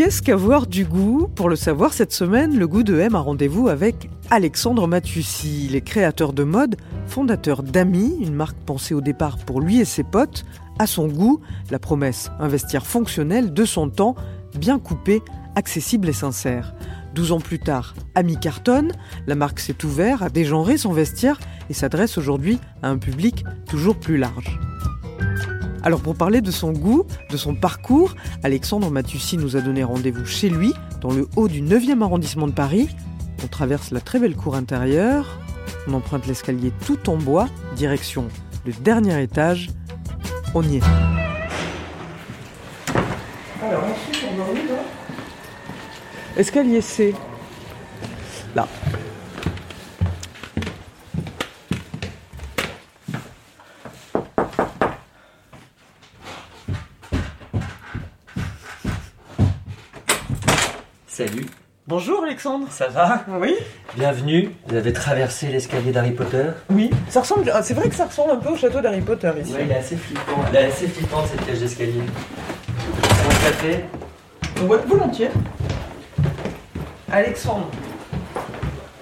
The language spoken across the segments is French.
Qu'est-ce qu'avoir du goût Pour le savoir, cette semaine, le goût de M a rendez-vous avec Alexandre Matussi. Il est créateur de mode, fondateur d'Ami, une marque pensée au départ pour lui et ses potes. À son goût, la promesse, un vestiaire fonctionnel de son temps, bien coupé, accessible et sincère. 12 ans plus tard, Ami cartonne, la marque s'est ouverte à dégenrer son vestiaire et s'adresse aujourd'hui à un public toujours plus large. Alors pour parler de son goût, de son parcours, Alexandre Matussi nous a donné rendez-vous chez lui, dans le haut du 9e arrondissement de Paris. On traverse la très belle cour intérieure, on emprunte l'escalier tout en bois, direction le dernier étage. On y est. Alors ensuite on là Escalier C. Là. Salut, Bonjour Alexandre. ça va? Oui Bienvenue. Vous avez traversé l'escalier d'Harry Potter? Oui. Ça ressemble. ah, C'est vrai que ça ressemble un peu au château d'Harry Potter ici. Ouais, il est assez flippant. Il est assez flippant cette cage d'escalier. Un café Ouais, volontiers. Alexandre,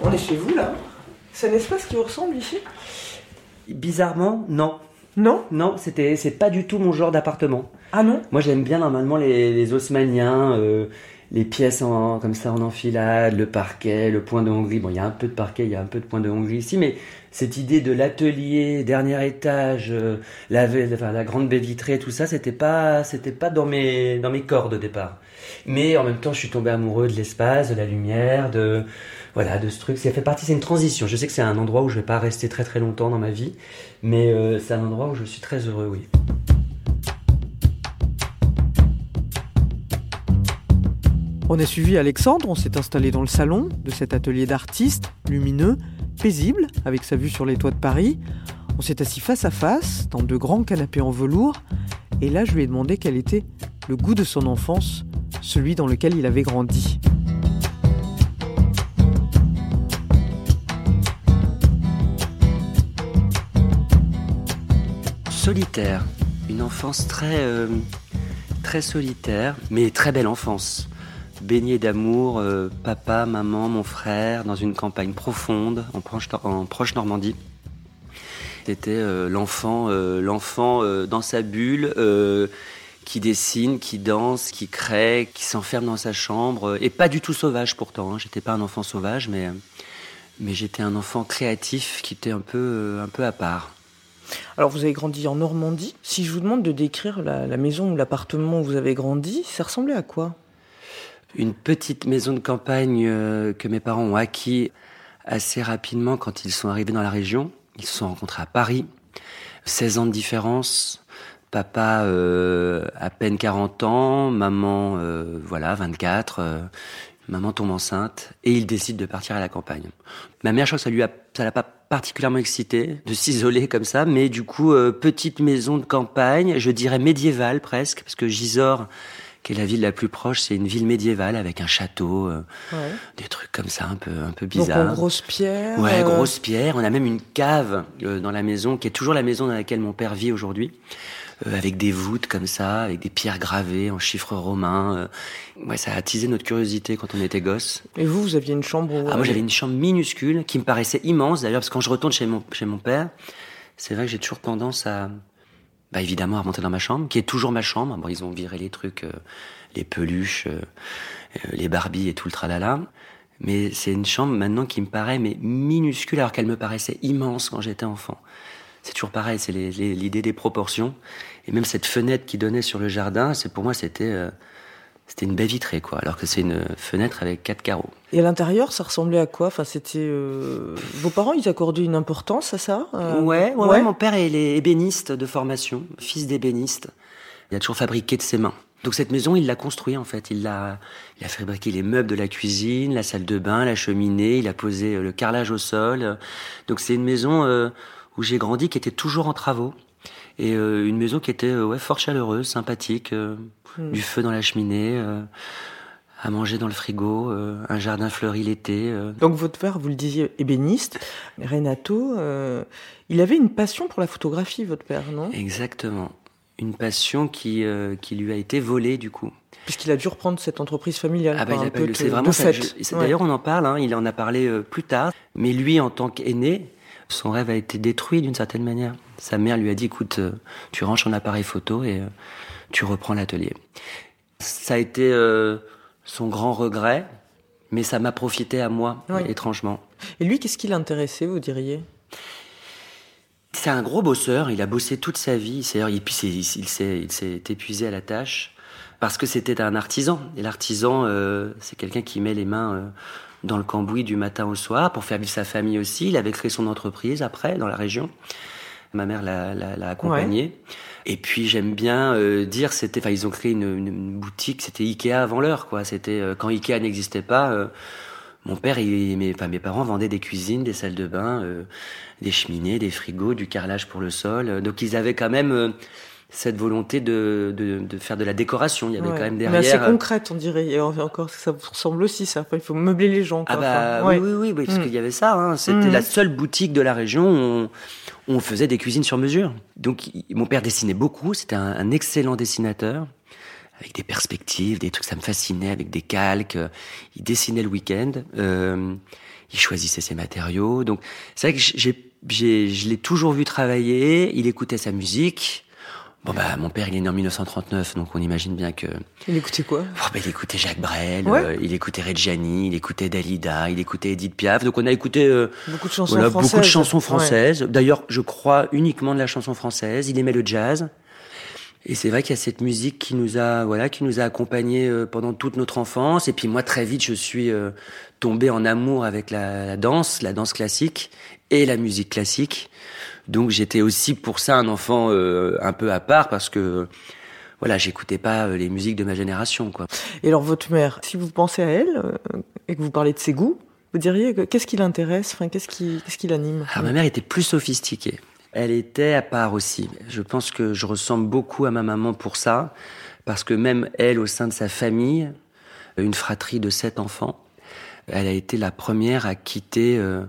on est chez vous là C'est un espace qui vous ressemble ici? Bizarrement, non. Non? Non, c'était, c'est pas du tout mon genre d'appartement. Ah non? Moi, j'aime bien normalement les, les haussmanniens, euh, les pièces en, comme ça en enfilade, le parquet, le point de Hongrie. Bon, il y a un peu de parquet, il y a un peu de point de Hongrie ici, mais cette idée de l'atelier, dernier étage, euh, la, la grande baie vitrée, tout ça, c'était pas, c'était pas dans mes, dans mes cordes au départ. Mais en même temps, je suis tombé amoureux de l'espace, de la lumière, de, voilà, de ce truc. Ça fait partie, c'est une transition. Je sais que c'est un endroit où je vais pas rester très très longtemps dans ma vie, mais euh, c'est un endroit où je suis très heureux, oui. On a suivi Alexandre, on s'est installé dans le salon de cet atelier d'artiste, lumineux, paisible, avec sa vue sur les toits de Paris. On s'est assis face à face, dans de grands canapés en velours, et là je lui ai demandé quel était le goût de son enfance, celui dans lequel il avait grandi. solitaire. Une enfance très, euh, très solitaire, mais très belle enfance. Baignée d'amour, euh, papa, maman, mon frère, dans une campagne profonde, en proche, Normandie. C'était euh, l'enfant, euh, l'enfant dans sa bulle, qui dessine, qui danse, qui crée, qui s'enferme dans sa chambre, et pas du tout sauvage pourtant. Hein. J'étais pas un enfant sauvage, mais, j'étais un enfant créatif qui était un peu, un peu à part. Alors vous avez grandi en Normandie. Si je vous demande de décrire la, la maison ou l'appartement où vous avez grandi, ça ressemblait à quoi? Une petite maison de campagne euh, que mes parents ont acquis assez rapidement quand ils sont arrivés dans la région. Ils se sont rencontrés à Paris. 16 ans de différence. Papa euh, à peine 40 ans, maman euh, voilà 24. euh, maman tombe enceinte et ils décident de partir à la campagne. Ma mère, je crois que ça lui a, ça l'a pas particulièrement excité de s'isoler comme ça, mais du coup euh, petite maison de campagne, je dirais médiévale presque, parce que Gisors qui est la ville la plus proche, c'est une ville médiévale avec un château, euh, Ouais. des trucs comme ça un peu un peu Donc bizarres. grosse pierre. Ouais, euh, grosse pierre. On a même une cave euh, dans la maison, qui est toujours la maison dans laquelle mon père vit aujourd'hui, euh, avec des voûtes comme ça, avec des pierres gravées en chiffres romains. euh. Ouais, ça a attisé notre curiosité quand on était gosse. Et vous, vous aviez une chambre où Ah, moi, j'avais une chambre minuscule qui me paraissait immense, d'ailleurs, parce que quand je retourne chez mon, chez mon père, c'est vrai que j'ai toujours tendance à, bah, évidemment, à remonter dans ma chambre, qui est toujours ma chambre. Bon, ils ont viré les trucs, euh, les peluches, euh, euh, les Barbies et tout le tralala. Mais c'est une chambre maintenant qui me paraît mais minuscule alors qu'elle me paraissait immense quand j'étais enfant. C'est toujours pareil, c'est l'idée des proportions. Et même cette fenêtre qui donnait sur le jardin, c'est pour moi c'était euh, c'était une baie vitrée quoi, alors que c'est une fenêtre avec quatre carreaux. Et à l'intérieur, ça ressemblait à quoi? Enfin, c'était euh, vos parents, ils accordaient une importance à ça? Euh, Ouais, ouais, ouais, mon père est est ébéniste de formation, fils d'ébéniste. Il a toujours fabriqué de ses mains. Donc cette maison, il l'a construite en fait. Il a, il a fabriqué les meubles de la cuisine, la salle de bain, la cheminée. Il a posé euh, le carrelage au sol. Donc c'est une maison euh, où j'ai grandi, qui était toujours en travaux, et euh, une maison qui était ouais fort chaleureuse, sympathique, Hmm. du feu dans la cheminée, à manger dans le frigo, un jardin fleuri l'été. Donc votre père, vous le disiez, ébéniste. Renato, il avait une passion pour la photographie, votre père, non? Exactement une passion qui, euh, qui lui a été volée du coup. Puisqu'il a dû reprendre cette entreprise familiale. Ah bah, il a peu vraiment ça. D'ailleurs, on en parle. Hein, il en a parlé euh, plus tard. Mais lui, en tant qu'aîné, son rêve a été détruit d'une certaine manière. Sa mère lui a dit "Écoute, euh, tu ranges ton appareil photo et tu reprends l'atelier." Ça a été son grand regret, mais ça m'a profité à moi, étrangement. Et lui, qu'est-ce qui l'intéressait, vous diriez? C'est un gros bosseur, il a bossé toute sa vie, et puis il s'est épuisé à la tâche parce que c'était un artisan. Et l'artisan, euh, c'est quelqu'un qui met les mains euh, dans le cambouis du matin au soir pour faire vivre sa famille aussi. Il avait créé son entreprise après dans la région. Ma mère l'a accompagné. Et puis j'aime bien euh, dire, c'était, enfin ils ont créé une, une boutique, c'était Ikea avant l'heure, quoi. C'était quand Ikea n'existait pas mon père et mes, enfin, mes parents vendaient des cuisines, des salles de bain, euh, des cheminées, des frigos, du carrelage pour le sol. Donc ils avaient quand même euh, cette volonté de, de, de, faire de la décoration. Il y avait quand même derrière. Mais assez euh, concrète, on dirait. Et encore, ça vous ressemble aussi, ça. il faut meubler les gens. Ah bah oui, oui, oui, parce mm. qu'il y avait ça. Hein. C'était mm. la seule boutique de la région où on, faisait des cuisines sur mesure. Donc mon père dessinait beaucoup. C'était un excellent dessinateur avec des perspectives, des trucs, ça me fascinait, avec des calques. Il dessinait le week-end, euh, il choisissait ses matériaux. Donc c'est vrai que j'ai, j'ai, je l'ai toujours vu travailler. Il écoutait sa musique. Bon bah mon père il est né en 1939 donc on imagine bien que il écoutait quoi? Oh, bah, il écoutait Jacques Brel, euh, il écoutait Reggiani, il écoutait Dalida, il écoutait Edith Piaf donc on a écouté euh, beaucoup de chansons françaises. Beaucoup de chansons françaises. D'ailleurs je crois uniquement de la chanson française. Il aimait le jazz. Et c'est vrai qu'il y a cette musique qui nous a, voilà, qui nous a accompagnés euh, pendant toute notre enfance. Et puis moi, très vite, je suis euh, tombé en amour avec la, danse, la danse classique et la musique classique. Donc j'étais aussi pour ça un enfant euh, un peu à part parce que voilà, j'écoutais pas les musiques de ma génération, quoi. Et alors votre mère, si vous pensez à elle et que vous parlez de ses goûts, vous diriez qu'est-ce qui l'intéresse, enfin qu'est-ce qui, qu'est-ce qui l'anime? Ah, ma mère était plus sophistiquée. Elle était à part aussi. Je pense que je ressemble beaucoup à ma maman pour ça, parce que même elle, au sein de sa famille, une fratrie de sept enfants, elle a été la première à quitter euh,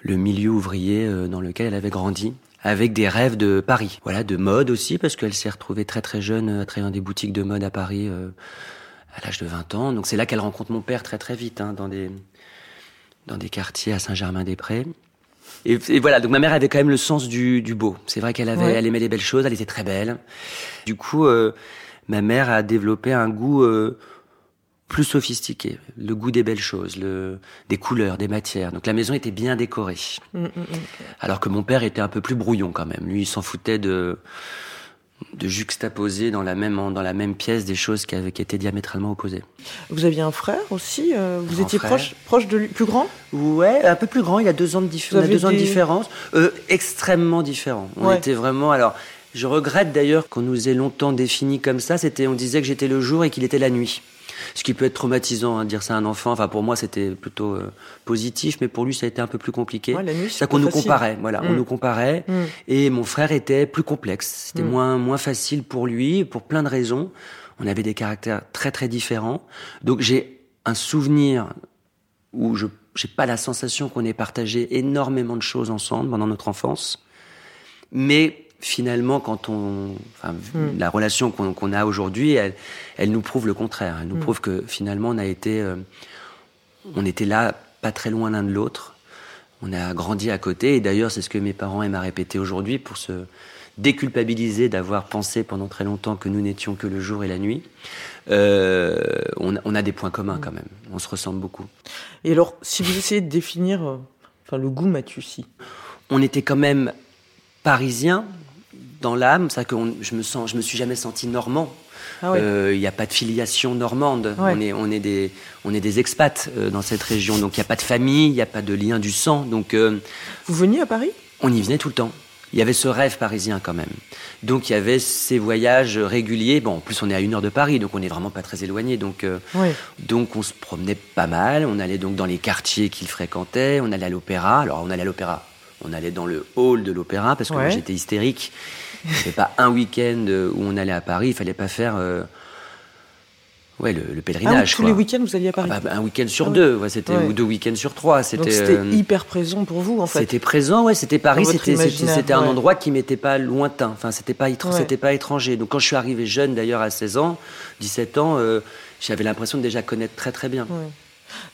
le milieu ouvrier euh, dans lequel elle avait grandi, avec des rêves de Paris. Voilà, de mode aussi, parce qu'elle s'est retrouvée très très jeune à travailler dans des boutiques de mode à Paris euh, à l'âge de 20 ans. Donc c'est là qu'elle rencontre mon père très très vite, hein, dans des dans des quartiers à Saint-Germain-des-Prés. Et, voilà, donc ma mère avait quand même le sens du, du beau. C'est vrai qu'elle avait, elle aimait les belles choses, elle était très belle. Du coup, euh, ma mère a développé un goût euh, plus sophistiqué, le goût des belles choses, le, des couleurs, des matières. Donc la maison était bien décorée. Mm, mm, mm. Alors que mon père était un peu plus brouillon quand même. Lui, il s'en foutait de de juxtaposer dans la même dans la même pièce des choses qui avaient qui étaient diamétralement opposées. Vous aviez un frère aussi. Euh, vous étiez proche proche de lui, plus grand? Ouais, un peu plus grand. Il a deux ans de, deux ans de différence. Euh, extrêmement différent. On était vraiment alors. Je regrette d'ailleurs qu'on nous ait longtemps défini comme ça. C'était, on disait que j'étais le jour et qu'il était la nuit. Ce qui peut être traumatisant, hein, dire ça à un enfant. Enfin, pour moi, c'était plutôt euh, positif, mais pour lui, ça a été un peu plus compliqué. Ouais, c'est qu'on nous comparait. Voilà, on mm. nous comparait. Mm. Et mon frère était plus complexe. C'était mm. moins moins facile pour lui, pour plein de raisons. On avait des caractères très très différents. Donc j'ai un souvenir où je j'ai pas la sensation qu'on ait partagé énormément de choses ensemble pendant notre enfance, mais finalement, quand on, enfin, hmm. la relation qu'on a aujourd'hui, elle, elle, nous prouve le contraire. Elle nous hmm. prouve que finalement, on a été, euh, on était là, pas très loin l'un de l'autre. On a grandi à côté. Et d'ailleurs, c'est ce que mes parents aiment à répéter aujourd'hui pour se déculpabiliser d'avoir pensé pendant très longtemps que nous n'étions que le jour et la nuit. Euh, on, on, a des points communs hmm. quand même. On se ressemble beaucoup. Et alors, si vous essayez de définir, euh, enfin, le goût Mathussi. On était quand même parisiens, dans l'âme, ça que je me sens, je me suis jamais senti normand. Ah euh, il n'y a pas de filiation normande. On est, on est des, on est des expats euh, dans cette région, donc il n'y a pas de famille, il n'y a pas de lien du sang. Donc, euh, vous veniez à Paris? On y venait tout le temps. il y avait ce rêve parisien quand même. Donc il y avait ces voyages réguliers. Bon, en plus on est à une heure de Paris, donc on n'est vraiment pas très éloigné. Donc, donc on se promenait pas mal. On allait donc dans les quartiers qu'il fréquentait. On allait à l'opéra. Alors on allait à l'opéra. On allait dans le hall de l'opéra parce que j'étais hystérique. C'est pas un week-end où on allait à Paris. Il fallait pas faire. Euh, Ouais, le, le pèlerinage. Ah, tous les week-ends, vous alliez à Paris ah, bah, Un week-end sur ah deux, ouais, c'était ou deux week-ends sur trois. C'était euh, hyper présent pour vous, en fait. C'était présent, ouais. C'était Paris, c'était c'était un endroit qui m'était pas lointain. Enfin, c'était pas c'était pas étranger. Donc quand je suis arrivé jeune, d'ailleurs à 16 ans, 17 ans, euh, j'avais l'impression de déjà connaître très très bien.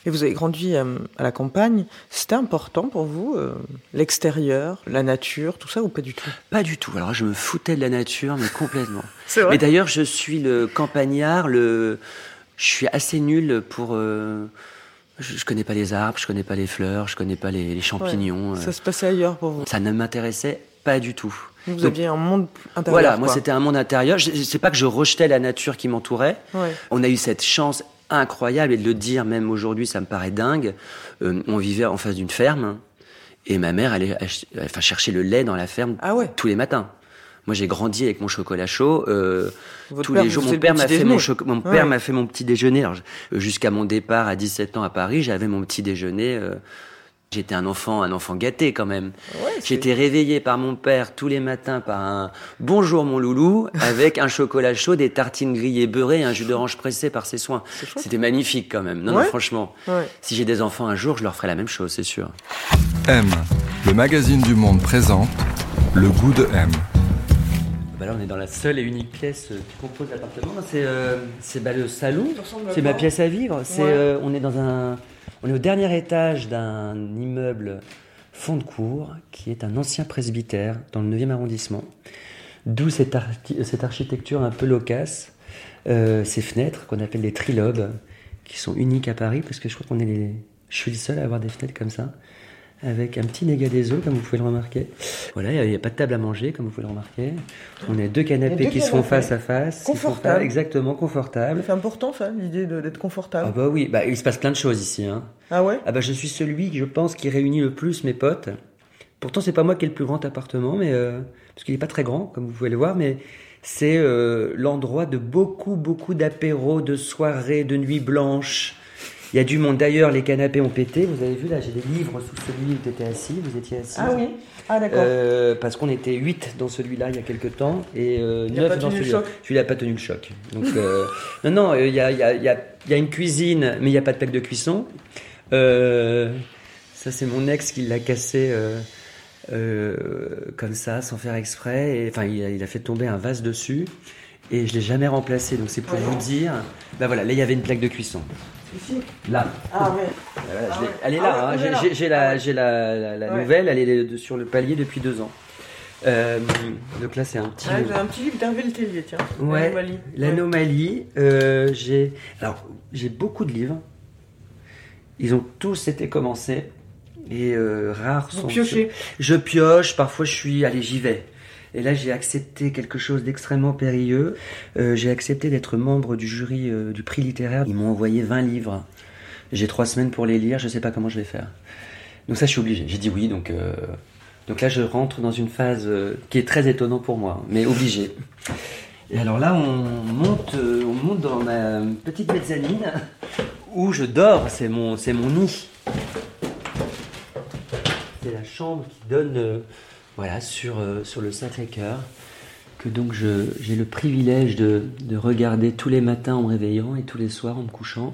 Et vous avez grandi euh, à la campagne. C'était important pour vous, l'extérieur, la nature, tout ça, ou pas du tout? Pas du tout. Alors, je me foutais de la nature, mais complètement. C'est Mais d'ailleurs, je suis le campagnard, le... je suis assez nul pour. Euh, je, ne connais pas les arbres, je connais pas les fleurs, je connais pas les, champignons. Ça se passait ailleurs pour vous? Ça ne m'intéressait pas du tout. Vous aviez un monde intérieur. Voilà, moi c'était un monde intérieur. Je, sais pas que je rejetais la nature qui m'entourait. On a eu cette chance incroyable et de le dire même aujourd'hui, ça me paraît dingue. Euh, on vivait en face d'une ferme et ma mère allait enfin, chercher le lait dans la ferme ah ouais. tous les matins. Moi, j'ai grandi avec mon chocolat chaud. Euh, tous les jours, mon père m'a fait mon, mon père m'a fait mon petit déjeuner. Jusqu'à mon départ à 17 ans à Paris, j'avais mon petit déjeuner. Euh, J'étais un enfant, un enfant gâté quand même. J'étais réveillé par mon père tous les matins par un bonjour mon loulou avec un chocolat chaud, des tartines grillées beurrées et un jus d'orange pressé par ses soins. C'était magnifique quand même. Non, non franchement. Si j'ai des enfants un jour, je leur ferai la même chose, c'est sûr. M, le magazine du monde présente le goût de M. Bah là, on est dans la seule et unique pièce euh, qui compose l'appartement. C'est euh, bah, le salon, c'est ma pièce à vivre. C'est euh, on est dans un on est au dernier étage d'un immeuble fond de cour qui est un ancien presbytère dans le 9e arrondissement. D'où cette, architecture un peu loquace, euh, ces fenêtres qu'on appelle les trilobes, qui sont uniques à Paris, parce que je crois qu'on est les... Je suis le seul à avoir des fenêtres comme ça avec un petit dégât des eaux, comme vous pouvez le remarquer. Voilà, il n'y a, pas de table à manger, comme vous pouvez le remarquer. On a deux canapés qui sont face à face. Confortable. exactement, confortable. C'est important, ça, l'idée d'être confortable. Ah bah oui, bah, il se passe plein de choses ici. Hein. Ah ouais? Ah bah je suis celui, je pense, qui réunit le plus mes potes. Pourtant, c'est pas moi qui ai le plus grand appartement, mais euh, parce qu'il n'est pas très grand, comme vous pouvez le voir, mais c'est euh, l'endroit de beaucoup, beaucoup d'apéros, de soirées, de nuits blanches. Il y a du monde. D'ailleurs, les canapés ont pété. Vous avez vu, là, j'ai des livres sous celui où tu étais assis. Vous étiez assis. Ah oui Ah d'accord. Euh, parce qu'on était 8 dans celui-là il y a quelques temps et euh, 9 dans celui-là. Celui-là n'a pas tenu le choc. Donc, euh, non, non, il y a, y, a, y, a, y a, une cuisine, mais il n'y a pas de plaque de cuisson. Euh, ça, c'est mon ex qui l'a cassé. comme ça, sans faire exprès. Et, enfin, il a, il a fait tomber un vase dessus et je l'ai jamais remplacé. Donc c'est pour vous dire. Ben voilà, là il y avait une plaque de cuisson. Là. Ah ouais. Ah elle est là. Ah hein. J'ai la, la, la, nouvelle. Elle est sur le palier depuis deux ans. Euh, donc là, c'est un petit. Ah, un petit livre d'Hervé Tellier, tiens. Ouais. L'anomalie. Euh, j'ai. Alors, j'ai beaucoup de livres. Ils ont tous été commencés. Et euh, rares Vous sont. Piochez. Je pioche. Parfois, je suis. Allez, j'y vais. Et là, j'ai accepté quelque chose d'extrêmement périlleux. Euh, j'ai accepté d'être membre du jury euh, du prix littéraire. Ils m'ont envoyé 20 livres. J'ai trois semaines pour les lire. Je ne sais pas comment je vais faire. Donc ça, je suis obligé. J'ai dit oui. Donc, euh, donc là, je rentre dans une phase qui est très étonnante pour moi, mais obligé. Et alors là, on monte, on monte dans ma petite mezzanine où je dors. C'est mon, c'est mon nid. C'est la chambre qui donne voilà, sur, euh, sur le Sacré-Cœur, que donc j'ai le privilège de, de, regarder tous les matins en me réveillant et tous les soirs en me couchant.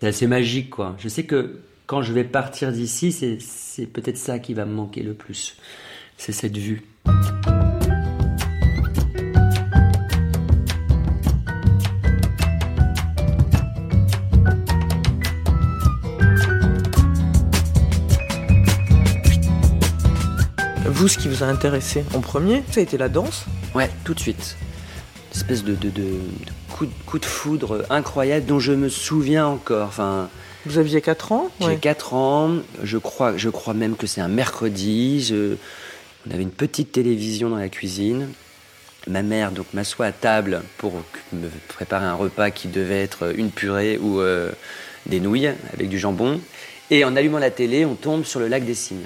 C'est assez magique, quoi. Je sais que quand je vais partir d'ici, c'est peut-être ça qui va me manquer le plus. C'est cette vue. Vous, ce qui vous a intéressé en premier, ça a été la danse Ouais, tout de suite. Une espèce de, de, coup, de foudre incroyable dont je me souviens encore. Enfin, vous aviez 4 ans J'ai 4 ans. Je crois, je crois même que c'est un mercredi. on avait une petite télévision dans la cuisine. Ma mère donc m'assoit à table pour me préparer un repas qui devait être une purée ou euh, des nouilles avec du jambon. Et en allumant la télé, on tombe sur le lac des Cygnes.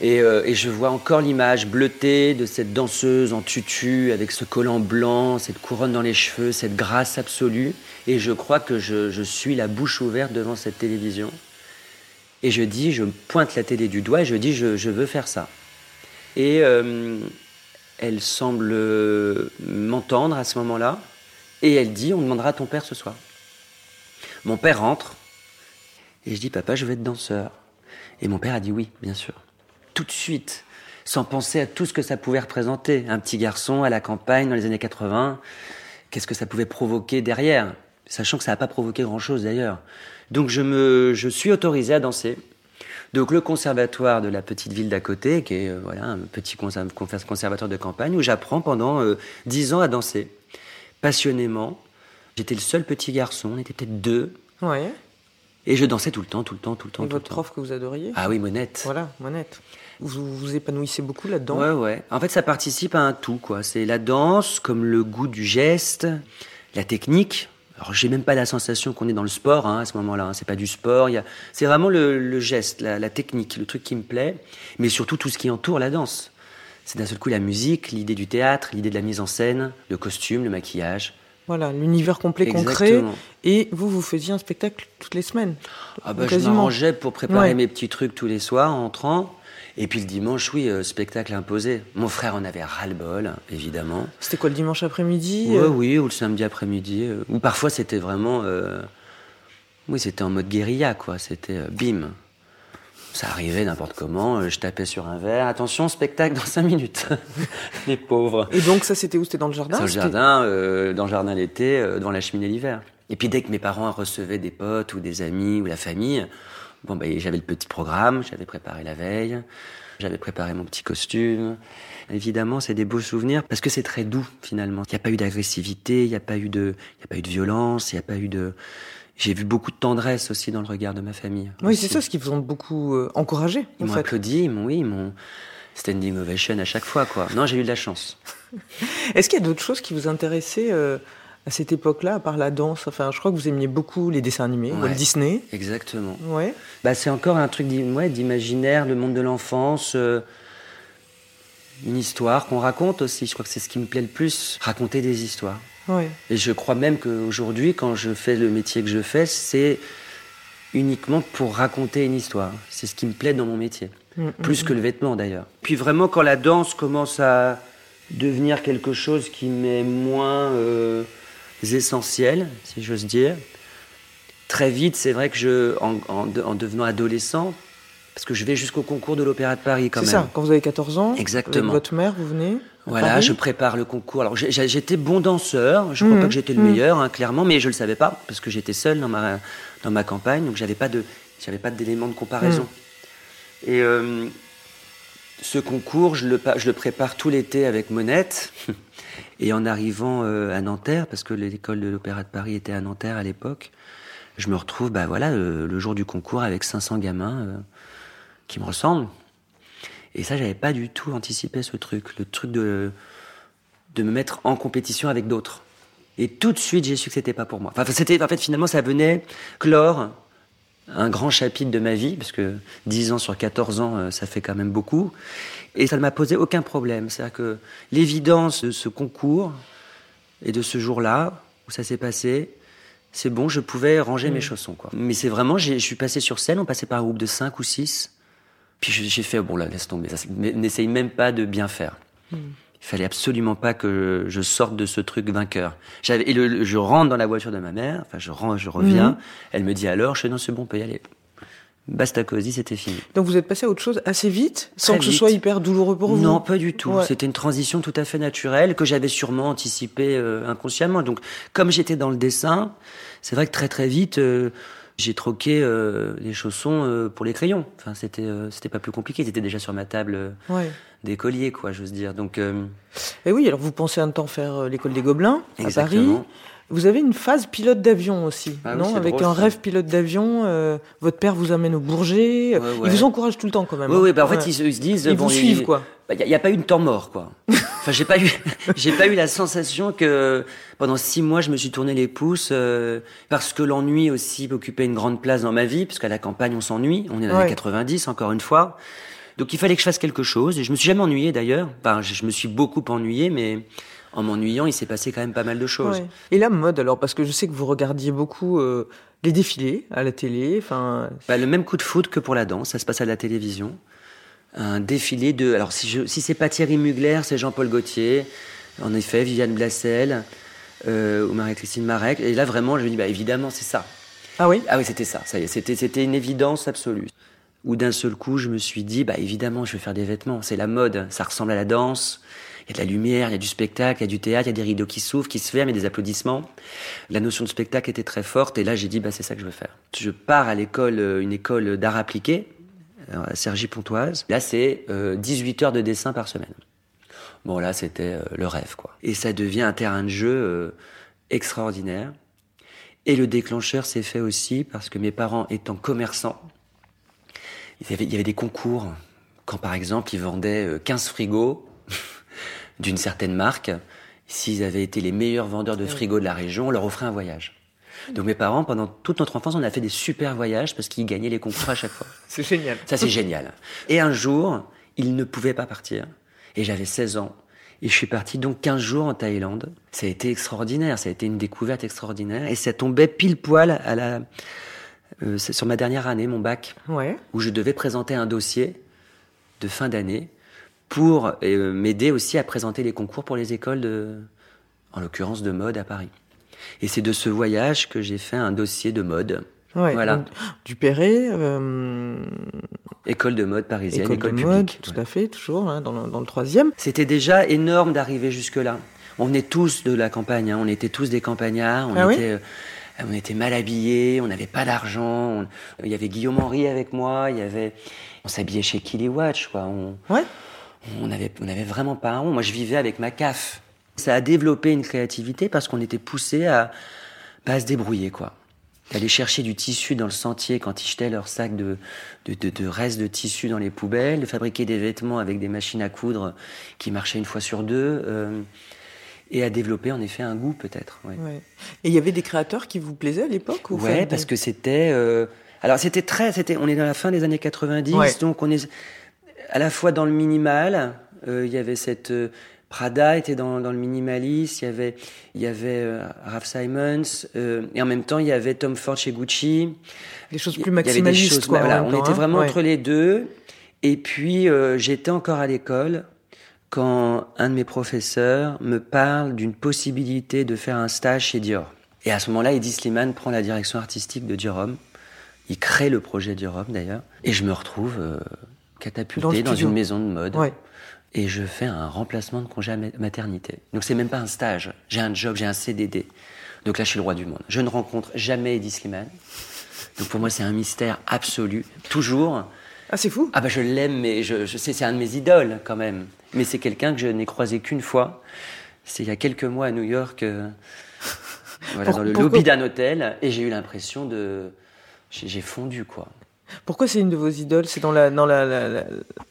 Et, euh, et je vois encore l'image bleutée de cette danseuse en tutu avec ce collant blanc, cette couronne dans les cheveux, cette grâce absolue. Et je crois que je, je suis la bouche ouverte devant cette télévision. Et je dis, je pointe la télé du doigt et je dis, je, je veux faire ça. Et euh, elle semble m'entendre à ce moment-là. Et elle dit, on demandera à ton père ce soir. Mon père rentre. Et je dis, papa, je veux être danseur. Et mon père a dit oui, bien sûr. Tout de suite, sans penser à tout ce que ça pouvait représenter. Un petit garçon à la campagne dans les années 80, qu'est-ce que ça pouvait provoquer derrière? Sachant que ça n'a pas provoqué grand-chose d'ailleurs. Donc je, me, je suis autorisé à danser. Donc le conservatoire de la petite ville d'à côté, qui est euh, voilà, un petit conserv- conservatoire de campagne, où j'apprends pendant euh, dix ans à danser. Passionnément. J'étais le seul petit garçon, on était peut-être deux. Ouais. Et je dansais tout le temps, tout le temps, tout le temps. Et tout le votre temps. prof que vous adoriez? Ah oui, Monette. Voilà, Monette. Vous vous épanouissez beaucoup là-dedans Ouais, ouais. En fait, ça participe à un tout, quoi. C'est la danse, comme le goût du geste, la technique. Alors, j'ai même pas la sensation qu'on est dans le sport hein, à ce moment-là. hein. C'est pas du sport. il y a- C'est vraiment le, le geste, la, la technique, le truc qui me plaît, mais surtout tout ce qui entoure la danse. C'est d'un seul coup la musique, l'idée du théâtre, l'idée de la mise en scène, le costume, le maquillage. Voilà, l'univers complet concret. Exactement. Et vous, vous faisiez un spectacle toutes les semaines Ah bah, je m'arrangeais pour préparer Ouais. mes petits trucs tous les soirs en entrant. Et puis le dimanche, oui, euh, spectacle imposé. Mon frère en avait ras-le-bol, évidemment. C'était quoi le dimanche après-midi Ouais, euh, oui, ou le samedi après-midi. euh, Ou parfois c'était vraiment. Oui, c'était en mode guérilla, quoi. C'était bim. Ça arrivait n'importe comment. Je tapais sur un verre. Attention, spectacle dans cinq minutes. Les pauvres. Et donc ça, c'était où? C'était dans le jardin? Dans le jardin, dans le jardin l'été, devant la cheminée l'hiver. Et puis dès que mes parents recevaient des potes ou des amis ou la famille, bon ben j'avais le petit programme, j'avais préparé la veille, j'avais préparé mon petit costume. Évidemment, c'est des beaux souvenirs parce que c'est très doux finalement. Il n'y a pas eu d'agressivité, il n'y a pas eu de, il y a pas eu de violence, il n'y a pas eu de. J'ai vu beaucoup de tendresse aussi dans le regard de ma famille. Oui, c'est ça ce qui vous ont beaucoup euh, encouragé, Ils m'ont applaudi, ils m'ont, oui, ils m'ont standing ovation à chaque fois quoi. Non, j'ai eu de la chance. Est-ce qu'il y a d'autres choses qui vous intéressaient euh, à cette époque-là, à part la danse Enfin, je crois que vous aimiez beaucoup les dessins animés, Ouais. Walt Disney. Exactement. Ouais. Bah, c'est encore un truc ouais, d'imaginaire, le monde de l'enfance, euh, une histoire qu'on raconte aussi. Je crois que c'est ce qui me plaît le plus, raconter des histoires. Ouais. Et je crois même qu'aujourd'hui, quand je fais le métier que je fais, c'est uniquement pour raconter une histoire. C'est ce qui me plaît dans mon métier. Mm, Plus que le vêtement d'ailleurs. Puis vraiment, quand la danse commence à devenir quelque chose qui m'est moins euh, essentiel, si j'ose dire, très vite, c'est vrai que je, en, en de- en devenant adolescent, parce que je vais jusqu'au concours de l'Opéra de Paris quand C'est même. ça, quand vous avez 14 ans, Exactement. avec votre mère, vous venez Voilà, Paris je prépare le concours. Alors j'étais bon danseur, je crois Mhm. pas que j'étais le Mhm. meilleur, hein, clairement, mais je le savais pas parce que j'étais seul dans ma dans ma campagne, donc j'avais pas de j'avais pas d'éléments de comparaison. Mhm. Et euh, ce concours, je le pa- je le prépare tout l'été avec Monette. Et en arrivant euh, à Nanterre, parce que l'école de l'Opéra de Paris était à Nanterre à l'époque, je me retrouve, bah voilà, euh, le jour du concours avec 500 gamins euh, qui me ressemblent. Et ça, j'avais pas du tout anticipé ce truc, le truc de de me mettre en compétition avec d'autres. Et tout de suite, j'ai su que c'était pas pour moi. Enfin, c'était, en fait, finalement, ça venait clore un grand chapitre de ma vie, parce que 10 ans sur 14 ans, euh, ça fait quand même beaucoup. Et ça ne m'a posé aucun problème. C'est-à-dire que l'évidence de ce concours et de ce jour-là, où ça s'est passé, c'est bon, je pouvais ranger mes chaussons. Quoi. Mais c'est vraiment, je suis passé sur scène, on passait par un groupe de 5 ou 6. Puis je- j'ai fait, bon là, laisse tomber, n'essaye même pas de bien faire. Il fallait absolument pas que je sorte de ce truc vainqueur. J'avais, et le- le- je rentre dans la voiture de ma mère, enfin je rentre, je reviens, Mhm. elle me dit alors, je fais non c'est bon, on peut y aller. Basta cosy, c'était fini. Donc vous êtes passé à autre chose assez vite, sans Très que ce soit hyper douloureux pour vous? Non, pas du tout. Ouais. C'était une transition tout à fait naturelle que j'avais sûrement anticipée euh, inconsciemment. Donc, comme j'étais dans le dessin, c'est vrai que très très vite, euh, j'ai troqué euh, les chaussons euh, pour les crayons. Enfin, c'était euh, c'était pas plus compliqué. C'était déjà sur ma table euh, Ouais. d'écolier, quoi, j'ose dire. Donc, euh, Et oui, alors vous pensez un temps faire euh, l'école des Gobelins à Paris. Exactement. Vous avez une phase pilote d'avion aussi, Ah non? Avec drôle, un ça. rêve pilote d'avion. euh, votre père vous amène au Bourget. euh, Ouais, Il ouais. vous encourage tout le temps quand même. oui, hein. oui. Bah, en Ouais. fait, ils, se- ils se disent, Ils bon, vous suivent, quoi. Il n'y a, pas eu de temps mort, quoi. Enfin, j'ai pas eu, j'ai pas eu la sensation que pendant six mois, je me suis tourné les pouces euh, parce que l'ennui aussi occupait une grande place dans ma vie, parce qu'à la campagne, on s'ennuie. On est dans les Ouais. années 90, encore une fois. Donc il fallait que je fasse quelque chose et je me suis jamais ennuyé d'ailleurs. Enfin, je, je me suis beaucoup ennuyé, mais en m'ennuyant, il s'est passé quand même pas mal de choses. Ouais. Et la mode, alors, parce que je sais que vous regardiez beaucoup euh, les défilés à la télé. Enfin, Bah, le même coup de foot que pour la danse, ça se passe à la télévision. Un défilé de. Alors, si, je, si c'est pas Thierry Mugler, c'est Jean-Paul Gaultier. En effet, Viviane Blassel euh, ou Marie-Christine Marek. Et là, vraiment, je me dis, bah, évidemment, c'est ça. ah oui? Ah oui, c'était ça, ça y est, c'était, c'était une évidence absolue. Où d'un seul coup, je me suis dit, bah évidemment, je vais faire des vêtements, c'est la mode, ça ressemble à la danse. Il y a de la lumière, il y a du spectacle, il y a du théâtre, il y a des rideaux qui s'ouvrent, qui se ferment, il y a des applaudissements. La notion de spectacle était très forte et là, j'ai dit, bah c'est ça que je veux faire. Je pars à l'école, euh, une école d'art appliqué, à Cergy-Pontoise. Là, c'est euh, 18 heures de dessin par semaine. Bon, là, c'était euh, le rêve, quoi. Et ça devient un terrain de jeu euh, extraordinaire. Et le déclencheur s'est fait aussi parce que mes parents étant commerçants, il y avait, il y avait des concours. Quand par exemple ils vendaient euh, 15 frigos d'une certaine marque, s'ils avaient été les meilleurs vendeurs de frigos de la région, on leur offrait un voyage. Donc mes parents, pendant toute notre enfance, on a fait des super voyages parce qu'ils gagnaient les concours à chaque fois. C'est génial. Ça, c'est génial. Et un jour, ils ne pouvaient pas partir. Et j'avais 16 ans. Et je suis parti donc 15 jours en Thaïlande. Ça a été extraordinaire. Ça a été une découverte extraordinaire. Et ça tombait pile poil à la, euh, sur ma dernière année, mon bac, Ouais. où je devais présenter un dossier de fin d'année pour euh, m'aider aussi à présenter les concours pour les écoles de, en l'occurrence de mode à Paris. Et c'est de ce voyage que j'ai fait un dossier de mode. Ouais. Voilà. Donc, Dupéré, euh, École de mode parisienne, école, école, de mode, publique. tout ouais. à fait, toujours, hein, dans, le, dans le troisième. C'était déjà énorme d'arriver jusque-là. On venait tous de la campagne, hein. on était tous des campagnards, on, Ah oui était, euh, on était mal habillés, on n'avait pas d'argent. on- Il y avait Guillaume Henry avec moi, il y avait, on s'habillait chez Killy Watch, quoi. On, Ouais. on avait, on avait vraiment pas un rond. Moi, je vivais avec ma CAF. Ça a développé une créativité parce qu'on était poussé à, bah, à se débrouiller, quoi. D'aller chercher du tissu dans le sentier quand ils jetaient leurs sacs de, de, de, de restes de tissu dans les poubelles, de fabriquer des vêtements avec des machines à coudre qui marchaient une fois sur deux, euh, et à développer en effet un goût peut-être. Ouais. ouais. Et il y avait des créateurs qui vous plaisaient à l'époque ou Ouais, parce que c'était. euh, alors c'était très, c'était. On est dans la fin des années 90, Ouais. donc on est à la fois dans le minimal. euh, Il y avait cette euh, Prada était dans, dans le minimalisme. Il y avait, il y avait euh, Ralph Simons, euh, et en même temps il y avait Tom Ford chez Gucci. des choses plus des maximalistes, choses- quoi. voilà, même on temps, était hein. vraiment Ouais. entre les deux. Et puis euh, j'étais encore à l'école quand un de mes professeurs me parle d'une possibilité de faire un stage chez Dior. Et à ce moment-là, Eddie Slimane prend la direction artistique de Dior Homme. Il crée le projet Dior Homme d'ailleurs. Et je me retrouve Dans catapulté dans, une maison de mode. Ouais. Et je fais un remplacement de congé à ma- maternité. Donc c'est même pas un stage. J'ai un job, j'ai un CDD. Donc là, je suis le roi du monde. Je ne rencontre jamais Eddie Slimane. Donc pour moi, c'est un mystère absolu. Toujours. Ah, c'est fou. Ah bah je l'aime, mais je, je sais, c'est un de mes idoles quand même. Mais c'est quelqu'un que je n'ai croisé qu'une fois. C'est il y a quelques mois à New York, euh, voilà, Pour- dans le pourquoi- lobby d'un hôtel, et j'ai eu l'impression de, j'ai fondu quoi. Pourquoi c'est une de vos idoles? C'est dans la dans la, la, la-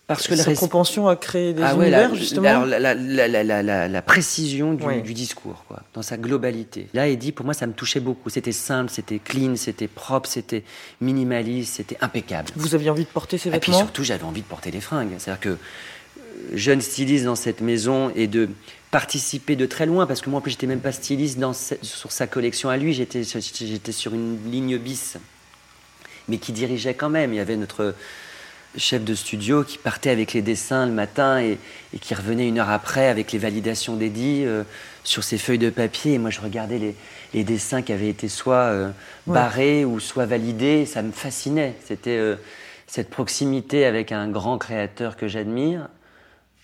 Parce que res- propension à créer des Ah ouais, univers la, justement? alors, la, la, la, la, la, la- la précision du, Ouais. du discours, quoi, dans sa globalité. Là, Eddie, pour moi, ça me touchait beaucoup. C'était simple, c'était clean, c'était propre, c'était minimaliste, c'était impeccable. Vous aviez envie de porter ces Et puis vêtements? surtout, j'avais envie de porter des fringues. C'est-à-dire que euh, jeune styliste dans cette maison et de participer de très loin, parce que moi, en plus, j'étais même pas styliste dans sur sa collection à lui, j'étais j'étais sur une ligne bis, mais qui dirigeait quand même. Il y avait notre chef de studio qui partait avec les dessins le matin et, et qui revenait une heure après avec les validations d'Eddie euh, sur ses feuilles de papier. Et moi, je regardais les, les dessins qui avaient été soit euh, Ouais. barrés ou soit validés. Ça me fascinait. C'était euh, cette proximité avec un grand créateur que j'admire.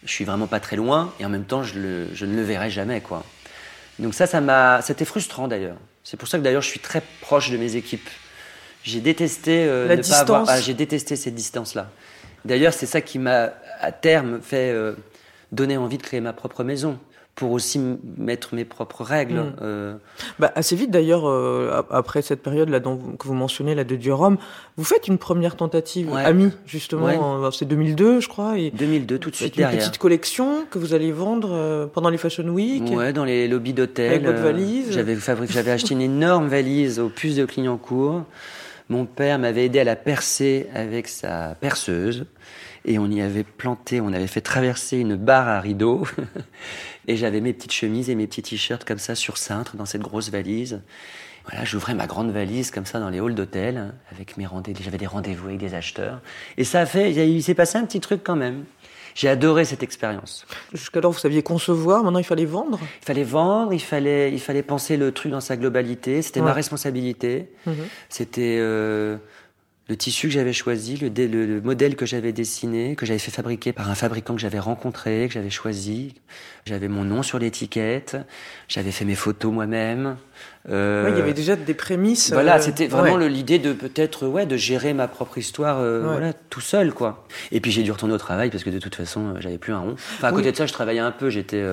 Je suis vraiment pas très loin et en même temps, je, le- je ne le verrai jamais, quoi. Donc ça, ça m'a, c'était frustrant d'ailleurs. C'est pour ça que d'ailleurs, je suis très proche de mes équipes. J'ai détesté euh, La ne pas avoir. distance. ah, j'ai détesté cette distance-là. D'ailleurs, c'est ça qui m'a, à terme, fait euh, donner envie de créer ma propre maison pour aussi mettre mes propres règles. Mm. euh, Bah, assez vite d'ailleurs, euh, ap- après cette période là dont vous, que vous mentionnez là de Dior-Homme, vous faites une première tentative Ouais. amie justement, Ouais. en- c'est 2002 je crois, et 2002, tout de suite faites une derrière. petite collection que vous allez vendre euh, pendant les Fashion Week. Ouais, dans les lobbies d'hôtel. Avec votre euh, valise. J'avais acheté une énorme valise aux puces de Clignancourt. Mon père m'avait aidé à la percer avec sa perceuse. Et on y avait planté, on avait fait traverser une barre à rideaux. et j'avais mes petites chemises et mes petits t-shirts comme ça sur cintre dans cette grosse valise. Voilà, j'ouvrais ma grande valise comme ça dans les halls d'hôtel avec mes rendez-vous. J'avais des rendez-vous avec des acheteurs. Et ça a fait, il s'est passé un petit truc quand même. J'ai adoré cette expérience. Jusqu'alors, vous saviez concevoir, maintenant il fallait vendre Il fallait vendre, il fallait, il fallait penser le truc dans sa globalité. C'était ma responsabilité. Mhm. C'était euh, le tissu que j'avais choisi, le, le, modèle que j'avais dessiné, que j'avais fait fabriquer par un fabricant que j'avais rencontré, que j'avais choisi. J'avais mon nom sur l'étiquette, j'avais fait mes photos moi-même. Euh, il y avait déjà des prémices. Voilà, euh, c'était vraiment l'idée de peut-être ouais de gérer ma propre histoire euh, voilà, tout seul quoi. Et puis j'ai dû retourner au travail parce que de toute façon j'avais plus un rond. Enfin à côté de ça je travaillais un peu, j'étais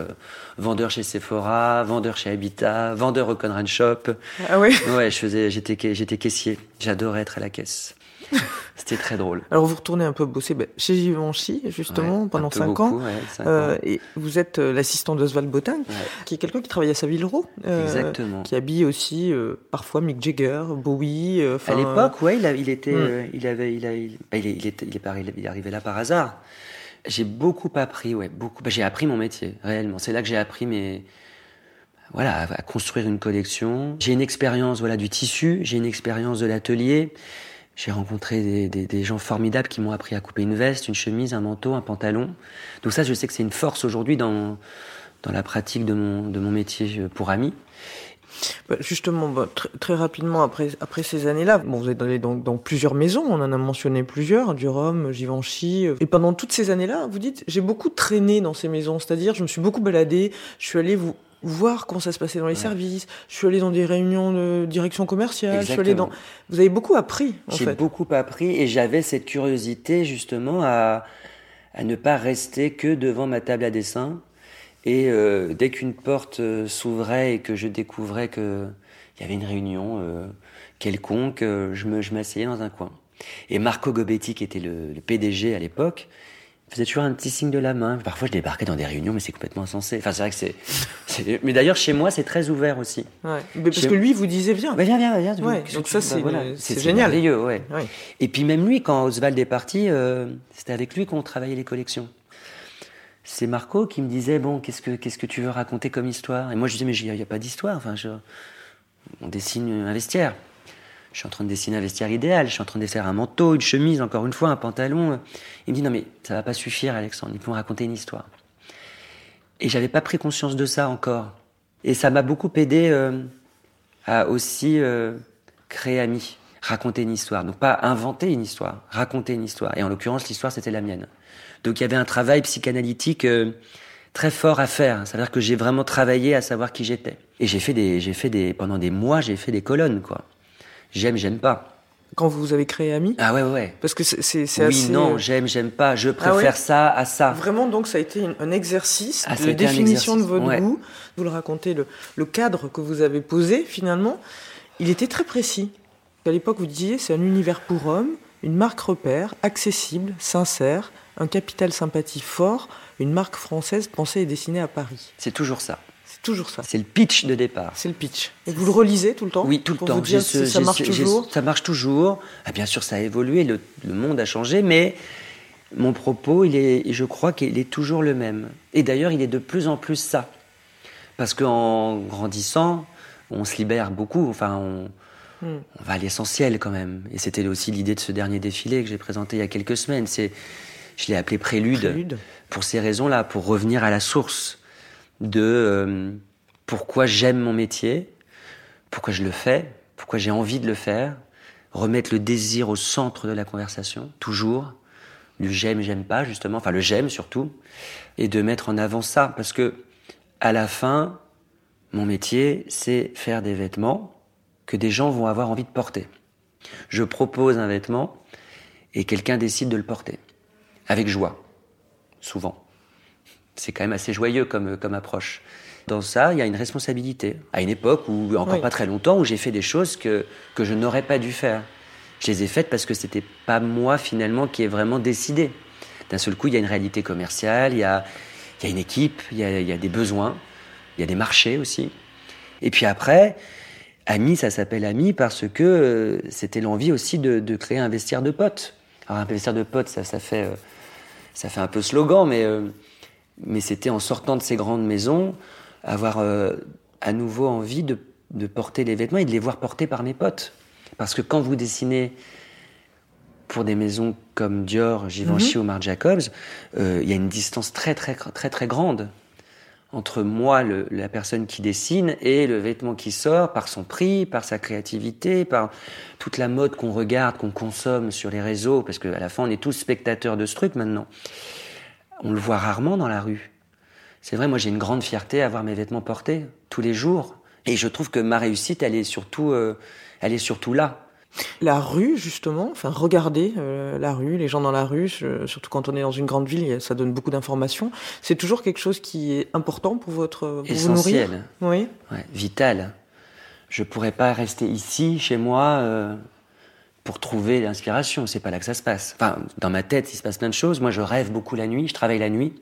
vendeur chez Sephora, vendeur chez Habitat, vendeur au Conrad Shop. Ah oui. Ouais, j'étais caissier. J'adorais être à la caisse. C'était très drôle. Alors vous retournez un peu bosser ben, chez Givenchy justement pendant 5 ans. Euh, et vous êtes euh, l'assistant d'Oswald Botin, qui est quelqu'un qui travaille à Saville-Row, euh, qui habille aussi parfois Mick Jagger, Bowie. à l'époque, ouais, il, il était, il avait, il, a, il, ben, il, était, il, est, il est arrivé là par hasard. J'ai beaucoup appris, ouais, beaucoup. Ben, j'ai appris mon métier réellement. C'est là que j'ai appris mes voilà, à construire une collection. J'ai une expérience voilà du tissu, j'ai une expérience de l'atelier. J'ai rencontré des, gens formidables qui m'ont appris à couper une veste, une chemise, un manteau, un pantalon. Donc ça, je sais que c'est une force aujourd'hui dans, dans la pratique de mon, de mon métier pour amis. Bah, justement, bah, très, rapidement après, après ces années-là, bon, vous êtes allé dans, plusieurs maisons, on en a mentionné plusieurs, du Rhum, Givenchy. Euh, et pendant toutes ces années-là, vous dites, j'ai beaucoup traîné dans ces maisons, c'est-à-dire je me suis beaucoup baladé, je suis allé vous voir comment ça se passait dans les services. Je suis allé dans des réunions de direction commerciale. Je suis allé dans. Vous avez beaucoup appris. J'ai beaucoup appris et j'avais cette curiosité justement à, à ne pas rester que devant ma table à dessin. Et euh, dès qu'une porte euh, s'ouvrait et que je découvrais qu'il y avait une réunion euh, quelconque, je m'asseyais dans un coin. Et Marco Gobetti, qui était le, le PDG à l'époque, faisait toujours un petit signe de la main. Parfois, je débarquais dans des réunions, mais c'est complètement insensé. Enfin, c'est vrai que c'est. Mais d'ailleurs, chez moi, c'est très ouvert aussi. Ouais. parce que lui, vous disait viens. Bah, viens, viens, viens. Ouais. Donc ça, c'est voilà. génial. Merveilleux, ouais. Et puis même lui, quand Oswald est parti, euh, c'était avec lui qu'on travaillait les collections. C'est Marco qui me disait bon, qu'est-ce que qu'est-ce que tu veux raconter comme histoire? Et moi, je disais mais il n'y a, pas d'histoire. Enfin, je... on dessine un vestiaire. Je suis en train de dessiner un vestiaire idéal, je suis en train de dessiner un manteau, une chemise, encore une fois, un pantalon. Il me dit non mais ça va pas suffire Alexandre, il faut raconter une histoire. Et j'avais pas pris conscience de ça encore. Et ça m'a beaucoup aidé euh, à aussi euh, créer ami, raconter une histoire. Donc pas inventer une histoire, raconter une histoire. Et en l'occurrence, l'histoire c'était la mienne. Donc il y avait un travail psychanalytique euh, très fort à faire. C'est-à-dire que j'ai vraiment travaillé à savoir qui j'étais. Et j'ai fait des, j'ai fait des, pendant des mois, j'ai fait des colonnes, quoi j'aime, j'aime pas. Quand vous avez créé Ami Ah ouais, ouais. Parce que c'est, c'est oui, assez... non, j'aime, j'aime pas. Je ah préfère ça à ça. Vraiment, donc ça a été un exercice ah, de définition de votre goût. Vous le racontez, le, le cadre que vous avez posé finalement, il était très précis. À l'époque, vous disiez, c'est un univers pour hommes, une marque repère, accessible, sincère, un capital sympathie fort, une marque française pensée et dessinée à Paris. C'est toujours ça toujours ça. C'est le pitch de départ. C'est le pitch. Et vous le relisez tout le temps Oui, tout le temps. ça marche toujours Ça marche toujours. Ah, bien sûr, ça a évolué, le, monde a changé, mais mon propos, il est, je crois qu'il est toujours le même. Et d'ailleurs, il est de plus en plus ça. Parce qu'en grandissant, on se libère beaucoup. Enfin, on, hmm. on va à l'essentiel quand même. Et c'était aussi l'idée de ce dernier défilé que j'ai présenté il y a quelques semaines. C'est, je l'ai appelé prélude, prélude. Pour ces raisons-là, pour revenir à la source de euh, pourquoi j'aime mon métier, pourquoi je le fais, pourquoi j'ai envie de le faire, remettre le désir au centre de la conversation, toujours, du j'aime, j'aime pas, justement, enfin le j'aime surtout, et de mettre en avant ça, parce que à la fin, mon métier, c'est faire des vêtements que des gens vont avoir envie de porter. Je propose un vêtement et quelqu'un décide de le porter, avec joie, souvent c'est quand même assez joyeux comme, comme approche. Dans ça, il y a une responsabilité. À une époque où, encore pas très longtemps, où j'ai fait des choses que, que je n'aurais pas dû faire. Je les ai faites parce que c'était pas moi finalement qui ai vraiment décidé. D'un seul coup, il y a une réalité commerciale, il y a, il y a une équipe, il y a, il y a des besoins, il y a des marchés aussi. Et puis après, Ami, ça s'appelle Ami parce que euh, c'était l'envie aussi de, de, créer un vestiaire de potes. Alors un vestiaire de potes, ça, ça fait... Euh, ça fait un peu slogan, mais, euh, mais c'était en sortant de ces grandes maisons, avoir euh, à nouveau envie de, de porter les vêtements et de les voir portés par mes potes. Parce que quand vous dessinez pour des maisons comme Dior, Givenchy ou Marc Jacobs, euh, il y a une distance très très très très grande entre moi, le- la personne qui dessine, et le vêtement qui sort par son prix, par sa créativité, par toute la mode qu'on regarde, qu'on consomme sur les réseaux, parce qu'à la fin, on est tous spectateurs de ce truc maintenant. On le voit rarement dans la rue. C'est vrai, moi j'ai une grande fierté à voir mes vêtements portés tous les jours, et je trouve que ma réussite, elle est surtout, euh, elle est surtout là. La rue, justement, enfin, regardez euh, la rue, les gens dans la rue, je- surtout quand on est dans une grande ville, ça donne beaucoup d'informations. C'est toujours quelque chose qui est important pour votre pour vous nourrir. Essentiel. Oui. Ouais, vital. Je pourrais pas rester ici, chez moi, euh, pour trouver l'inspiration. C'est pas là que ça se passe. Enfin, dans ma tête, il se passe plein de choses. Moi, je rêve beaucoup la nuit. Je travaille la nuit.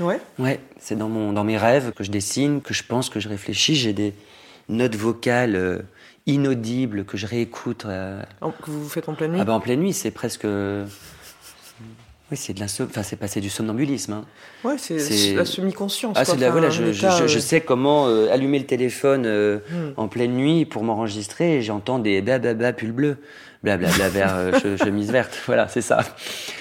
Ouais. Ouais, c'est dans mon, dans mes rêves que je dessine, que je pense, que je réfléchis. J'ai des notes vocales euh, inaudibles que je réécoute. euh, En- Que vous faites en pleine nuit. Ah ben, en pleine nuit, c'est presque. Oui, c'est de. Enfin, c'est pas c'est du somnambulisme. hein. ouais, c'est la semi-conscience. Ah, c'est de la voilà, je, je- état, je- je euh, sais comment euh, allumer le téléphone euh, Hmm. en pleine nuit pour m'enregistrer et j'entends des blablabla pull bleu, blablabla vert, euh, che- chemise verte. Voilà, c'est ça.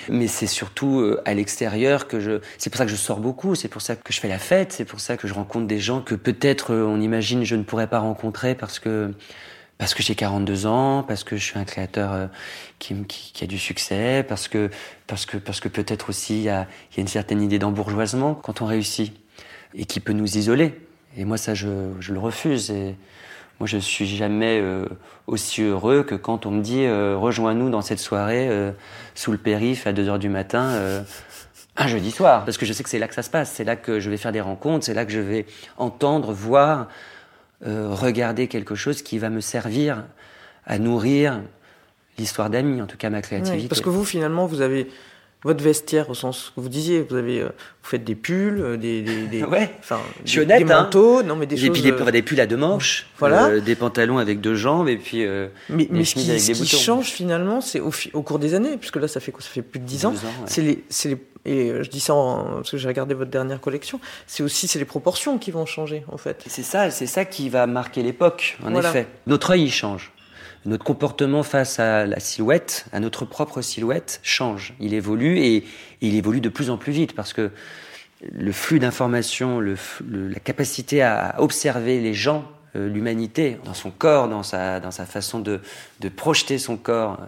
Mais c'est surtout euh, à l'extérieur que je. C'est pour ça que je sors beaucoup, c'est pour ça que je fais la fête, c'est pour ça que je rencontre des gens que peut-être euh, on imagine je ne pourrais pas rencontrer parce que. Parce que j'ai 42 ans, parce que je suis un créateur qui, qui, a du succès, parce que, parce que, parce que peut-être aussi il y a, il y a une certaine idée d'embourgeoisement quand on réussit et qui peut nous isoler. Et moi, ça, je, je le refuse. Et moi, je suis jamais euh, aussi heureux que quand on me dit euh, rejoins-nous dans cette soirée euh, sous le périph à 2 heures du matin. un jeudi soir, parce que je sais que c'est là que ça se passe, c'est là que je vais faire des rencontres, c'est là que je vais entendre, voir, regarder quelque chose qui va me servir à nourrir l'histoire d'amis, en tout cas ma créativité. parce que vous, finalement, vous avez votre vestiaire au sens que vous disiez. Vous avez, euh, vous faites des pulls, euh, des, des, des- Ouais. enfin, Je suis des, honnête, des hein. manteaux, non mais des et choses. puis des, euh, des pulls à deux manches, Voilà. euh, des pantalons avec deux jambes, et puis euh, Mais, ce qui, avec ce des qui change finalement, c'est au, au cours des années, puisque là ça fait quoi Ça fait plus de 10 ans. 12 ans, ouais. C'est les, c'est les, et je dis ça en- parce que j'ai regardé votre dernière collection. C'est aussi c'est les proportions qui vont changer en fait. Et C'est ça, c'est ça qui va marquer l'époque, en Voilà. effet. Notre œil il change. Notre comportement face à la silhouette, à notre propre silhouette, change. Il évolue et il évolue de plus en plus vite parce que le flux d'informations, la capacité à observer les gens, euh, l'humanité, dans son corps, dans sa, dans sa façon de, de projeter son corps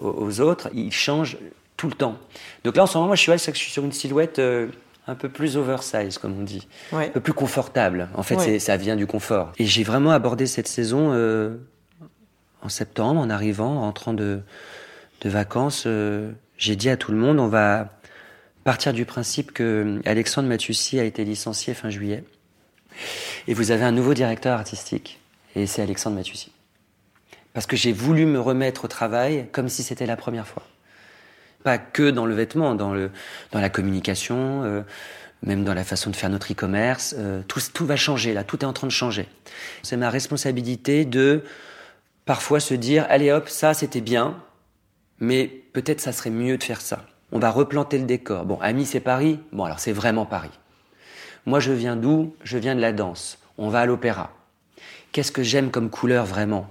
euh, aux, aux autres, il change tout le temps. Donc là, en ce moment, moi, je suis, je suis sur une silhouette euh, un peu plus oversize, comme on dit Ouais. un peu plus confortable. En fait, Ouais. ça vient du confort. Et j'ai vraiment abordé cette saison euh, en septembre, en arrivant, en rentrant de, vacances. euh, j'ai dit à tout le monde, on va partir du principe que Alexandre Matussi a été licencié fin juillet. Et vous avez un nouveau directeur artistique. Et c'est Alexandre Matussi. Parce que j'ai voulu me remettre au travail comme si c'était la première fois. Pas que dans le vêtement, dans, le, dans la communication, euh, même dans la façon de faire notre e-commerce. euh, tout, tout va changer là, tout est en train de changer. C'est ma responsabilité de parfois se dire, allez hop, ça c'était bien, mais peut-être ça serait mieux de faire ça. On va replanter le décor. Bon, Ami c'est Paris, bon alors c'est vraiment Paris. Moi je viens d'où? Je viens de la danse. On va à l'opéra. Qu'est-ce que j'aime comme couleur vraiment?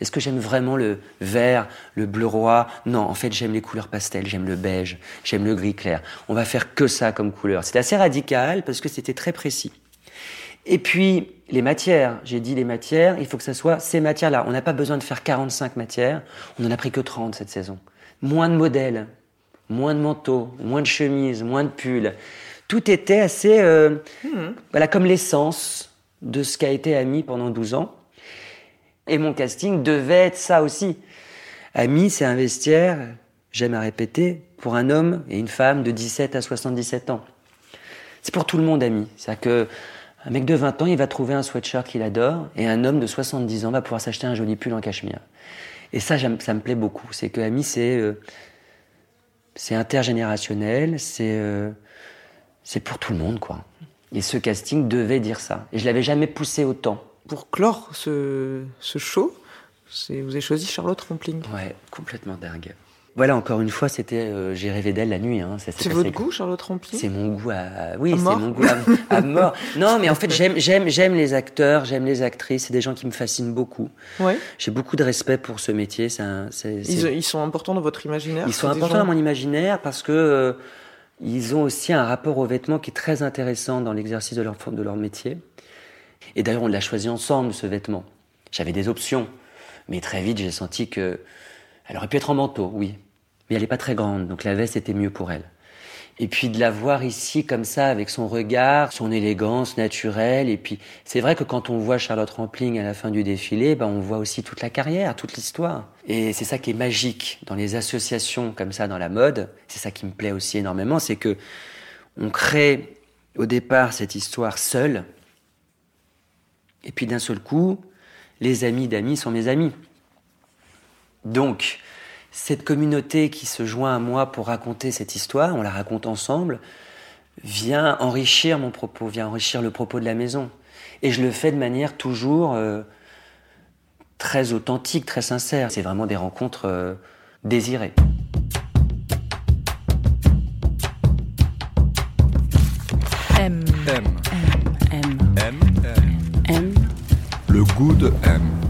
Est-ce que j'aime vraiment le vert, le bleu roi? Non, en fait, j'aime les couleurs pastel, j'aime le beige, j'aime le gris clair. On va faire que ça comme couleur. C'était assez radical parce que c'était très précis. Et puis, les matières. J'ai dit les matières, il faut que ça soit ces matières-là. On n'a pas besoin de faire 45 matières. On n'en a pris que 30 cette saison. Moins de modèles, moins de manteaux, moins de chemises, moins de pulls. Tout était assez, euh, voilà, comme l'essence de ce qu'a été Ami pendant 12 ans. Et mon casting devait être ça aussi. Ami, c'est un vestiaire, j'aime à répéter, pour un homme et une femme de 17 à 77 ans. C'est pour tout le monde, Ami. C'est-à-dire que un mec de 20 ans, il va trouver un sweatshirt qu'il adore, et un homme de 70 ans va pouvoir s'acheter un joli pull en cachemire. Et ça, ça me plaît beaucoup. C'est que Ami, c'est euh, c'est intergénérationnel, c'est euh, c'est pour tout le monde, quoi. Et ce casting devait dire ça. Et je l'avais jamais poussé autant. Pour clore ce, ce show, vous avez choisi Charlotte Rampling. Ouais, complètement dingue. Voilà, encore une fois, c'était, euh, j'ai rêvé d'elle la nuit. Hein. Ça C'est votre goût, Charlotte Rampling C'est mon goût à, oui, c'est mon goût à, à mort. Non, mais en fait, j'aime, j'aime, j'aime les acteurs, j'aime les actrices. C'est des gens qui me fascinent beaucoup. Ouais. J'ai beaucoup de respect pour ce métier. C'est- Ils, ils sont importants dans votre imaginaire ils sont importants gens- dans mon imaginaire parce que euh, ils ont aussi un rapport aux vêtements qui est très intéressant dans l'exercice de leur, de leur métier. Et d'ailleurs, on l'a choisi ensemble, ce vêtement. J'avais des options, mais très vite, j'ai senti que elle aurait pu être en manteau, oui, mais elle n'est pas très grande, donc la veste était mieux pour elle. Et puis de la voir ici comme ça, avec son regard, son élégance naturelle. Et puis c'est vrai que quand on voit Charlotte Rampling à la fin du défilé, ben, on voit aussi toute la carrière, toute l'histoire. Et c'est ça qui est magique dans les associations comme ça dans la mode. C'est ça qui me plaît aussi énormément, c'est que on crée au départ cette histoire seule. Et puis d'un seul coup, les amis d'amis sont mes amis. Donc, cette communauté qui se joint à moi pour raconter cette histoire, on la raconte ensemble, vient enrichir mon propos, vient enrichir le propos de la maison. Et je le fais de manière toujours euh, très authentique, très sincère. C'est vraiment des rencontres euh, désirées. M. M. M. M. M. M. Le goût de M.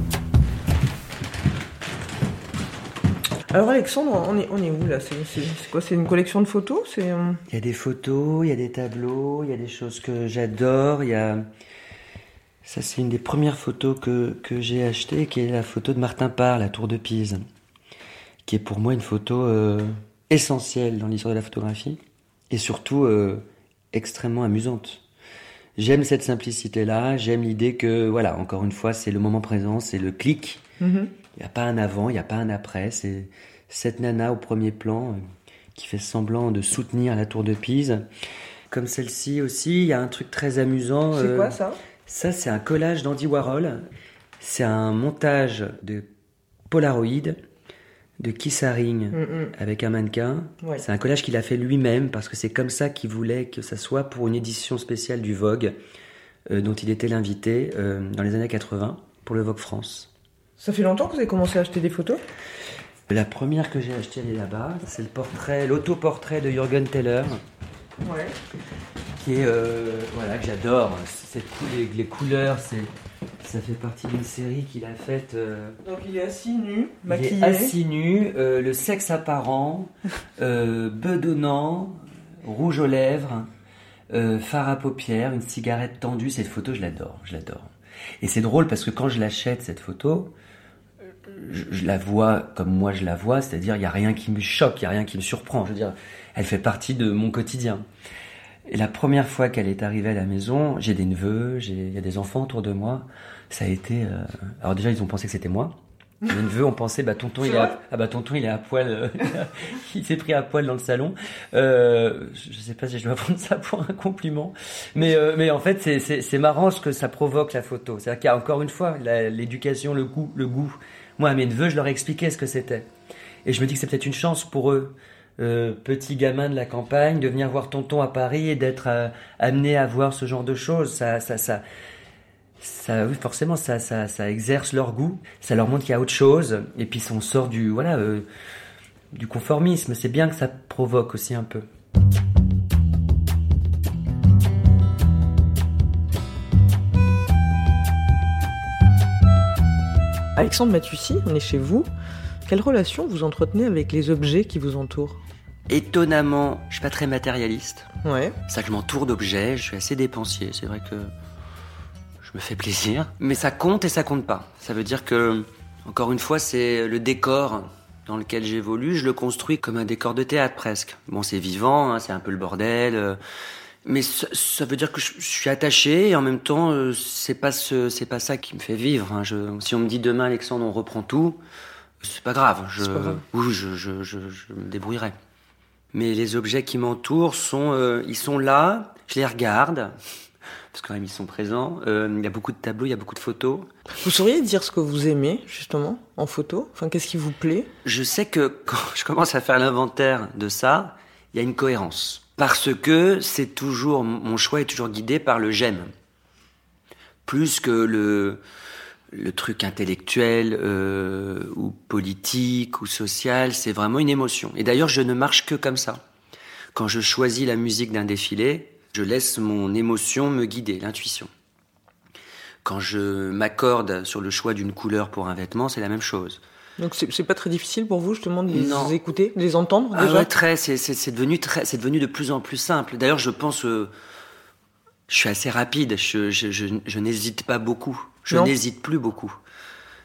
Alors Alexandre, on est, on est où là? C'est quoi? C'est une collection de photos? C'est euh, Il y a des photos, il y a des tableaux, il y a des choses que j'adore. Il y a ça, c'est une des premières photos que, que j'ai achetées, qui est la photo de Martin Parr, la Tour de Pise, qui est pour moi une photo euh, essentielle dans l'histoire de la photographie et surtout euh, extrêmement amusante. J'aime cette simplicité-là, j'aime l'idée que, voilà, encore une fois, c'est le moment présent, c'est le clic. mhm. Il n'y a pas un avant, il n'y a pas un après. C'est cette nana au premier plan euh, qui fait semblant de soutenir la tour de Pise. Comme celle-ci aussi, il y a un truc très amusant. C'est euh, quoi ça? Ça, c'est un collage d'Andy Warhol. C'est un montage de Polaroid de Keith Haring Mhm. avec un mannequin. Ouais. C'est un collage qu'il a fait lui-même parce que c'est comme ça qu'il voulait que ça soit pour une édition spéciale du Vogue euh, dont il était l'invité euh, dans les années 80 pour le Vogue France. Ça fait longtemps que vous avez commencé à acheter des photos? La première que j'ai achetée, elle est là-bas. C'est le portrait, l'autoportrait de Jürgen Teller, Ouais. qui est, euh, voilà, que j'adore. Cette cou- les, les couleurs, c'est, ça fait partie d'une série qu'il a faite. euh, Donc il est assis nu, il maquillé. est assis nu, euh, le sexe apparent, bedonnant, rouge aux lèvres, fard à paupières, une cigarette tendue. Cette photo, je l'adore, je l'adore. Et c'est drôle parce que quand je l'achète, cette photo, je, je la vois comme moi je la vois, c'est-à-dire il n'y a rien qui me choque, il n'y a rien qui me surprend. Je veux dire, elle fait partie de mon quotidien. Et la première fois qu'elle est arrivée à la maison, j'ai des neveux, il y a des enfants autour de moi. Ça a été. euh, Alors déjà, ils ont pensé que c'était moi. Mes neveux ont pensé, bah tonton, il est à... ah bah tonton, il est à poil. euh, il s'est pris à poil dans le salon. Euh, je sais pas si je dois prendre ça pour un compliment, mais euh, mais en fait, c'est marrant ce que ça provoque la photo. C'est-à-dire qu'il y a encore une fois l'éducation, le goût, le goût. Moi, à mes neveux, je leur ai expliqué ce que c'était, et je me dis que c'est peut-être une chance pour eux euh, petit gamin de la campagne, de venir voir tonton à Paris et d'être euh, amené à voir ce genre de choses, ça, ça, ça, ça, oui, forcément, ça, ça, ça exerce leur goût, ça leur montre qu'il y a autre chose, et puis on sort du, voilà, euh, du conformisme. C'est bien que ça provoque aussi un peu. Alexandre Matussi, on est chez vous. Quelle relation vous entretenez avec les objets qui vous entourent? Étonnamment, je suis pas très matérialiste. Ouais. C'est ça je m'entoure d'objets, je suis assez dépensier. C'est vrai que je me fais plaisir. Mais ça compte et ça compte pas. Ça veut dire que, encore une fois, c'est le décor dans lequel j'évolue. Je le construis comme un décor de théâtre presque. Bon, c'est vivant, hein, c'est un peu le bordel. Mais ça, ça veut dire que je, je suis attaché et en même temps, euh, c'est pas ce, c'est pas ça qui me fait vivre. hein. Je, si on me dit demain, Alexandre, on reprend tout, c'est pas grave. Je, pas grave. Oui, je, je, je, je me débrouillerai. Mais les objets qui m'entourent sont, euh, ils sont là. Je les regarde parce que quand même ils sont présents. Euh, Il y a beaucoup de tableaux, il y a beaucoup de photos. Vous sauriez dire ce que vous aimez, justement, en photo? Enfin, qu'est-ce qui vous plaît? Je sais que quand je commence à faire l'inventaire de ça, il y a une cohérence. Parce que c'est toujours, mon choix est toujours guidé par le j'aime. Plus que le, truc intellectuel euh, ou politique ou social, c'est vraiment une émotion. Et d'ailleurs, je ne marche que comme ça. Quand je choisis la musique d'un défilé, je laisse mon émotion me guider, l'intuition. Quand je m'accorde sur le choix d'une couleur pour un vêtement, c'est la même chose. Donc c'est pas très difficile pour vous justement de les Non. écouter, de les entendre Ah déjà ouais, très, c'est, devenu très, c'est devenu de plus en plus simple. D'ailleurs, je pense, euh, je suis assez rapide. Je, je, je, je n'hésite pas beaucoup. Je n'hésite plus beaucoup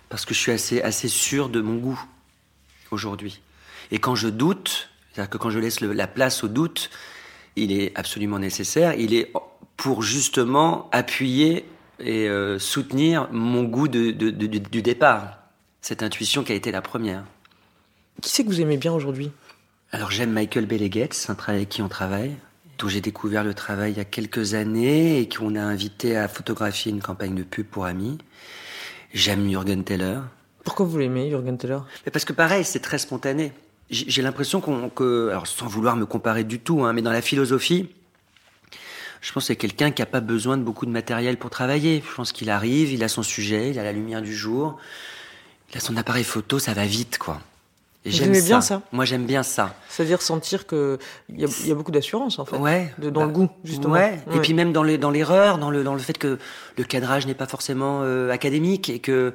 parce que je suis assez, assez sûr de mon goût aujourd'hui. Et quand je doute, c'est-à-dire que quand je laisse le- la place au doute, il est absolument nécessaire. Il est pour justement appuyer et euh, soutenir mon goût de, de- de- du- du départ. Cette intuition qui a été la première. Qui c'est que vous aimez bien aujourd'hui? Alors j'aime Michael Belleguet, c'est un travail avec qui on travaille, dont j'ai découvert le travail il y a quelques années et qu'on a invité à photographier une campagne de pub pour amis. J'aime Jürgen Teller. Pourquoi vous l'aimez, Jürgen Teller? Mais parce que pareil, c'est très spontané. J'ai j'ai l'impression qu'on, que, alors sans vouloir me comparer du tout, hein, mais dans la philosophie, je pense que c'est quelqu'un qui n'a pas besoin de beaucoup de matériel pour travailler. Je pense qu'il arrive, il a son sujet, il a la lumière du jour, a son appareil photo, ça va vite, quoi. J'aime bien ça Moi, j'aime bien ça. C'est-à-dire sentir que il y, a- y a beaucoup d'assurance en fait. Ouais. De- dans Bah, le goût, justement. Ouais. Et puis même dans l'erreur, dans le dans le fait que le cadrage n'est pas forcément euh, académique et que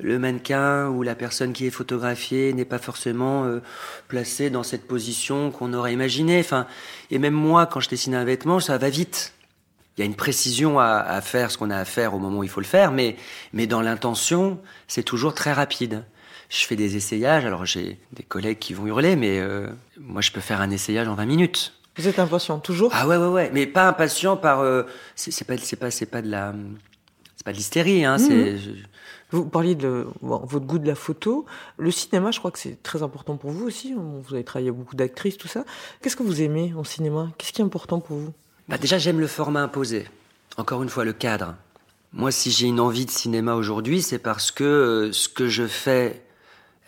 le mannequin ou la personne qui est photographiée n'est pas forcément euh, placée dans cette position qu'on aurait imaginé. Enfin, et même moi, quand je dessine un vêtement, ça va vite. Il y a une précision à, à faire ce qu'on a à faire au moment où il faut le faire, mais mais dans l'intention, c'est toujours très rapide. Je fais des essayages, alors j'ai des collègues qui vont hurler, mais euh, moi je peux faire un essayage en 20 minutes. Vous êtes impatient, toujours? Ah ouais ouais ouais, mais pas impatient par euh, c'est pas c'est pas c'est pas de la c'est pas de l'hystérie hein, c'est je- Vous parliez de bon, votre goût de la photo. Le cinéma, je crois que c'est très important pour vous aussi. Vous avez travaillé avec beaucoup d'actrices, tout ça. Qu'est-ce que vous aimez en cinéma? Qu'est-ce qui est important pour vous? Bah déjà j'aime le format imposé. Encore une fois le cadre. Moi si j'ai une envie de cinéma aujourd'hui, c'est parce que euh, ce que je fais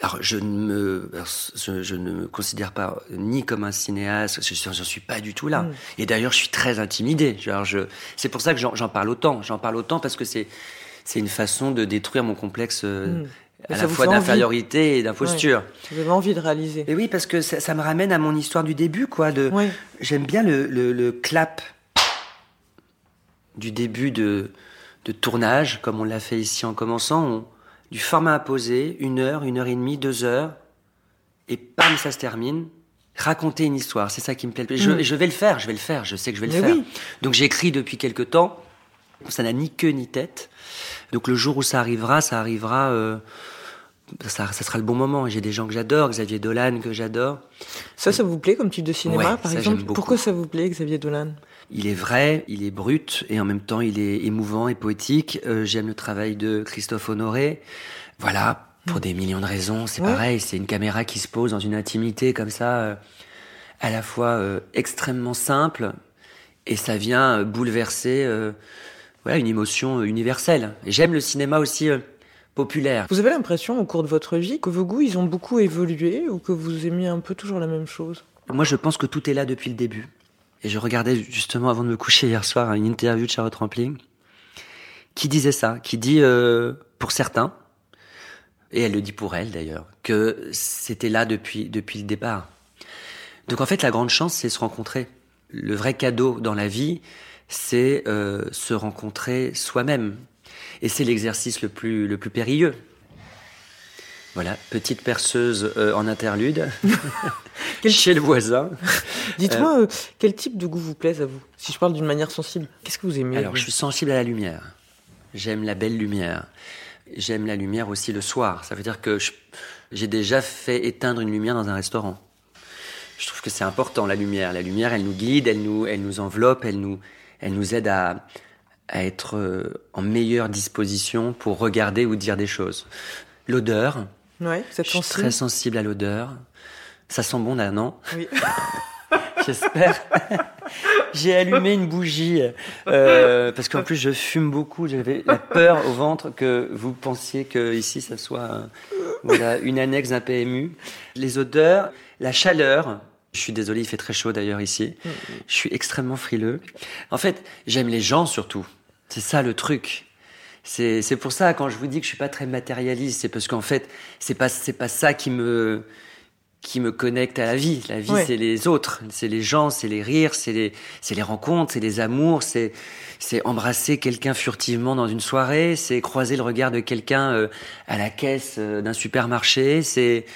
alors je ne me je, ne me considère pas ni comme un cinéaste, je j'en suis pas du tout là. Mm. Et d'ailleurs je suis très intimidé. Genre, je c'est pour ça que j'en j'en parle autant. J'en parle autant parce que c'est c'est une façon de détruire mon complexe euh, Mm. À la fois d'infériorité et d'imposture. Avez envie de réaliser Et oui, parce que ça, ça me ramène à mon histoire du début, quoi. De. J'aime bien le, le, le clap du début de, de tournage, comme on l'a fait ici en commençant. On- du format imposé, une heure, une heure et demie, deux heures, et bam, ça se termine. Raconter une histoire, c'est ça qui me plaît. le plus. Je, Mm. je vais le faire, je vais le faire, je sais que je vais le faire. oui. Donc j'écris depuis quelque temps. Ça n'a ni queue ni tête. Donc le jour où ça arrivera, ça arrivera. euh, ça, ça sera le bon moment. J'ai des gens que j'adore, Xavier Dolan que j'adore. Ça, ça vous plaît comme type de cinéma, Ouais, par ça, exemple. Pourquoi ça vous plaît, Xavier Dolan? Il est vrai, il est brut et en même temps il est émouvant et poétique. Euh, J'aime le travail de Christophe Honoré. Voilà, pour des millions de raisons, c'est Ouais. pareil. C'est une caméra qui se pose dans une intimité comme ça, euh, à la fois euh, extrêmement simple et ça vient euh, bouleverser euh, voilà, une émotion euh, universelle. Et j'aime le cinéma aussi euh, populaire. Vous avez l'impression, au cours de votre vie, que vos goûts, ils ont beaucoup évolué ou que vous aimiez un peu toujours la même chose? Moi, je pense que tout est là depuis le début. Et je regardais justement avant de me coucher hier soir une interview de Charlotte Rampling qui disait ça, qui dit euh, pour certains, et elle le dit pour elle d'ailleurs, que c'était là depuis depuis le départ. Donc en fait, la grande chance, c'est se rencontrer. Le vrai cadeau dans la vie, c'est euh, se rencontrer soi-même, et c'est l'exercice le plus le plus périlleux. Voilà, petite perceuse euh, en interlude Quel- chez le voisin. Dites-moi, euh, quel type de goût vous plaise à vous? Si je parle d'une manière sensible, qu'est-ce que vous aimez Alors, vous? je suis sensible à la lumière. J'aime la belle lumière. J'aime la lumière aussi le soir. Ça veut dire que j'ai déjà fait éteindre une lumière dans un restaurant. Je trouve que c'est important, la lumière. La lumière, elle nous guide, elle nous, elle nous enveloppe, elle nous, elle nous aide à, à être euh, en meilleure disposition pour regarder ou dire des choses. L'odeur, Ouais, vous êtes je suis sensible très sensible à l'odeur. Ça sent bon là, non? Oui. J'espère. J'ai allumé une bougie euh, parce qu'en plus je fume beaucoup. J'avais la peur au ventre que vous pensiez que ici ça soit euh, voilà une annexe d'un PMU. Les odeurs, la chaleur. Je suis désolé, il fait très chaud d'ailleurs ici. Je suis extrêmement frileux. En fait, j'aime les gens surtout. C'est ça le truc. C'est c'est pour ça quand je vous dis que je suis pas très matérialiste, c'est parce qu'en fait c'est pas c'est pas ça qui me qui me connecte à la vie. La vie Ouais. c'est les autres, c'est les gens, c'est les rires, c'est les c'est les rencontres, c'est les amours, c'est c'est embrasser quelqu'un furtivement dans une soirée, c'est croiser le regard de quelqu'un euh, à la caisse euh, d'un supermarché, c'est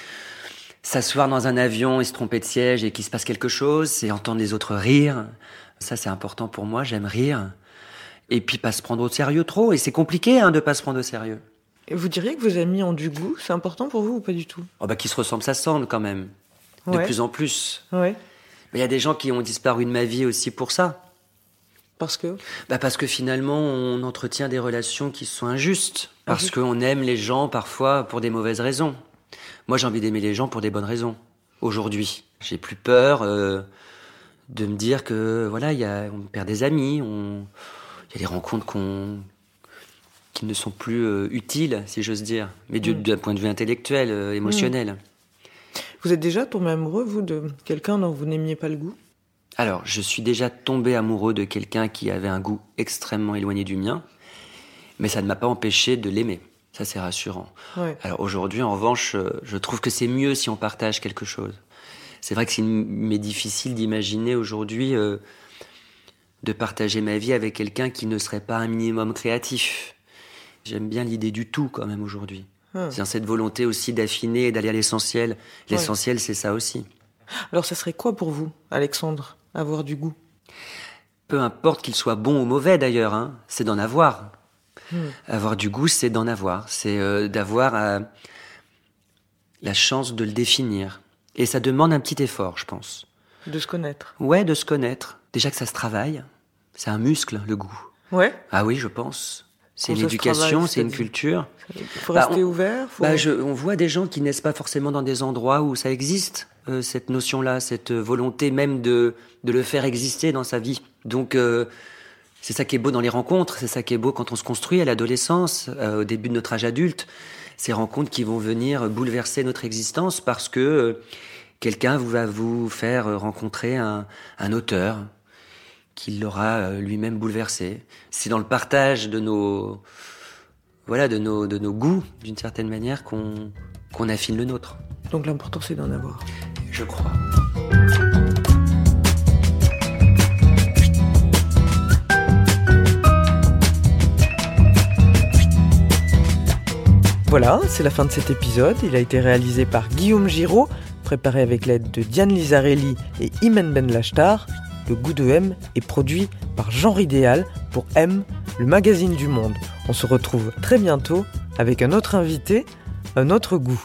s'asseoir dans un avion et se tromper de siège et qu'il se passe quelque chose, c'est entendre les autres rire. Ça, c'est important pour moi, j'aime rire. Et puis pas se prendre au sérieux trop. Et c'est compliqué hein, de pas se prendre au sérieux. Et vous diriez que vos amis ont du goût C'est important pour vous ou pas du tout? Oh, bah, qui se ressemblent, ça semble quand même. De Ouais. plus en plus. Ouais. Mais il y a des gens qui ont disparu de ma vie aussi pour ça. Parce que? Bah parce que finalement, on entretient des relations qui sont injustes. Parce Injustes. qu'on aime les gens parfois pour des mauvaises raisons. Moi, j'ai envie d'aimer les gens pour des bonnes raisons. Aujourd'hui, j'ai plus peur euh, de me dire que voilà, il y a, on perd des amis, on, il y a des rencontres qu'on qui ne sont plus euh, utiles, si j'ose dire, mais Mm. d'un point de vue intellectuel, euh, émotionnel. vous êtes déjà tombé amoureux, vous, de quelqu'un dont vous n'aimiez pas le goût? Alors, je suis déjà tombé amoureux de quelqu'un qui avait un goût extrêmement éloigné du mien, mais ça ne m'a pas empêché de l'aimer. Ça, c'est rassurant. Ouais. Alors aujourd'hui, en revanche, euh, je trouve que c'est mieux si on partage quelque chose. C'est vrai que c'est m'est difficile d'imaginer aujourd'hui euh, de partager ma vie avec quelqu'un qui ne serait pas un minimum créatif. J'aime bien l'idée du tout quand même aujourd'hui. Ah. C'est cette volonté aussi d'affiner et d'aller à l'essentiel. L'essentiel, c'est ça aussi. Alors, ça serait quoi pour vous, Alexandre, avoir du goût? Peu importe qu'il soit bon ou mauvais d'ailleurs, hein, c'est d'en avoir. Hmm. Avoir du goût, c'est d'en avoir. C'est euh, d'avoir euh, la chance de le définir. Et ça demande un petit effort, je pense. De se connaître Ouais, de se connaître. Déjà que ça se travaille. C'est un muscle, le goût. Ouais. Ah oui, je pense. C'est une éducation, c'est une culture. Il faut Bah, rester on- ouvert faut... Bah, je, on voit des gens qui naissent pas forcément dans des endroits où ça existe, euh, cette notion-là, cette volonté même de, de le faire exister dans sa vie. Donc, euh, c'est ça qui est beau dans les rencontres, c'est ça qui est beau quand on se construit à l'adolescence, euh, au début de notre âge adulte. Ces rencontres qui vont venir bouleverser notre existence parce que euh, quelqu'un va vous faire rencontrer un, un auteur qui l'aura euh, lui-même bouleversé. C'est dans le partage de nos, voilà, de nos, de nos goûts, d'une certaine manière, qu'on qu'on affine le nôtre, Donc l'important, c'est d'en avoir. je crois. Voilà, c'est la fin de cet épisode. Il a été réalisé par Guillaume Giraud, préparé avec l'aide de Diane Lizarelli et Imen Ben Lachtar. Le goût de M est produit par Genre Idéal pour M, le magazine du monde. On se retrouve très bientôt avec un autre invité, un autre goût.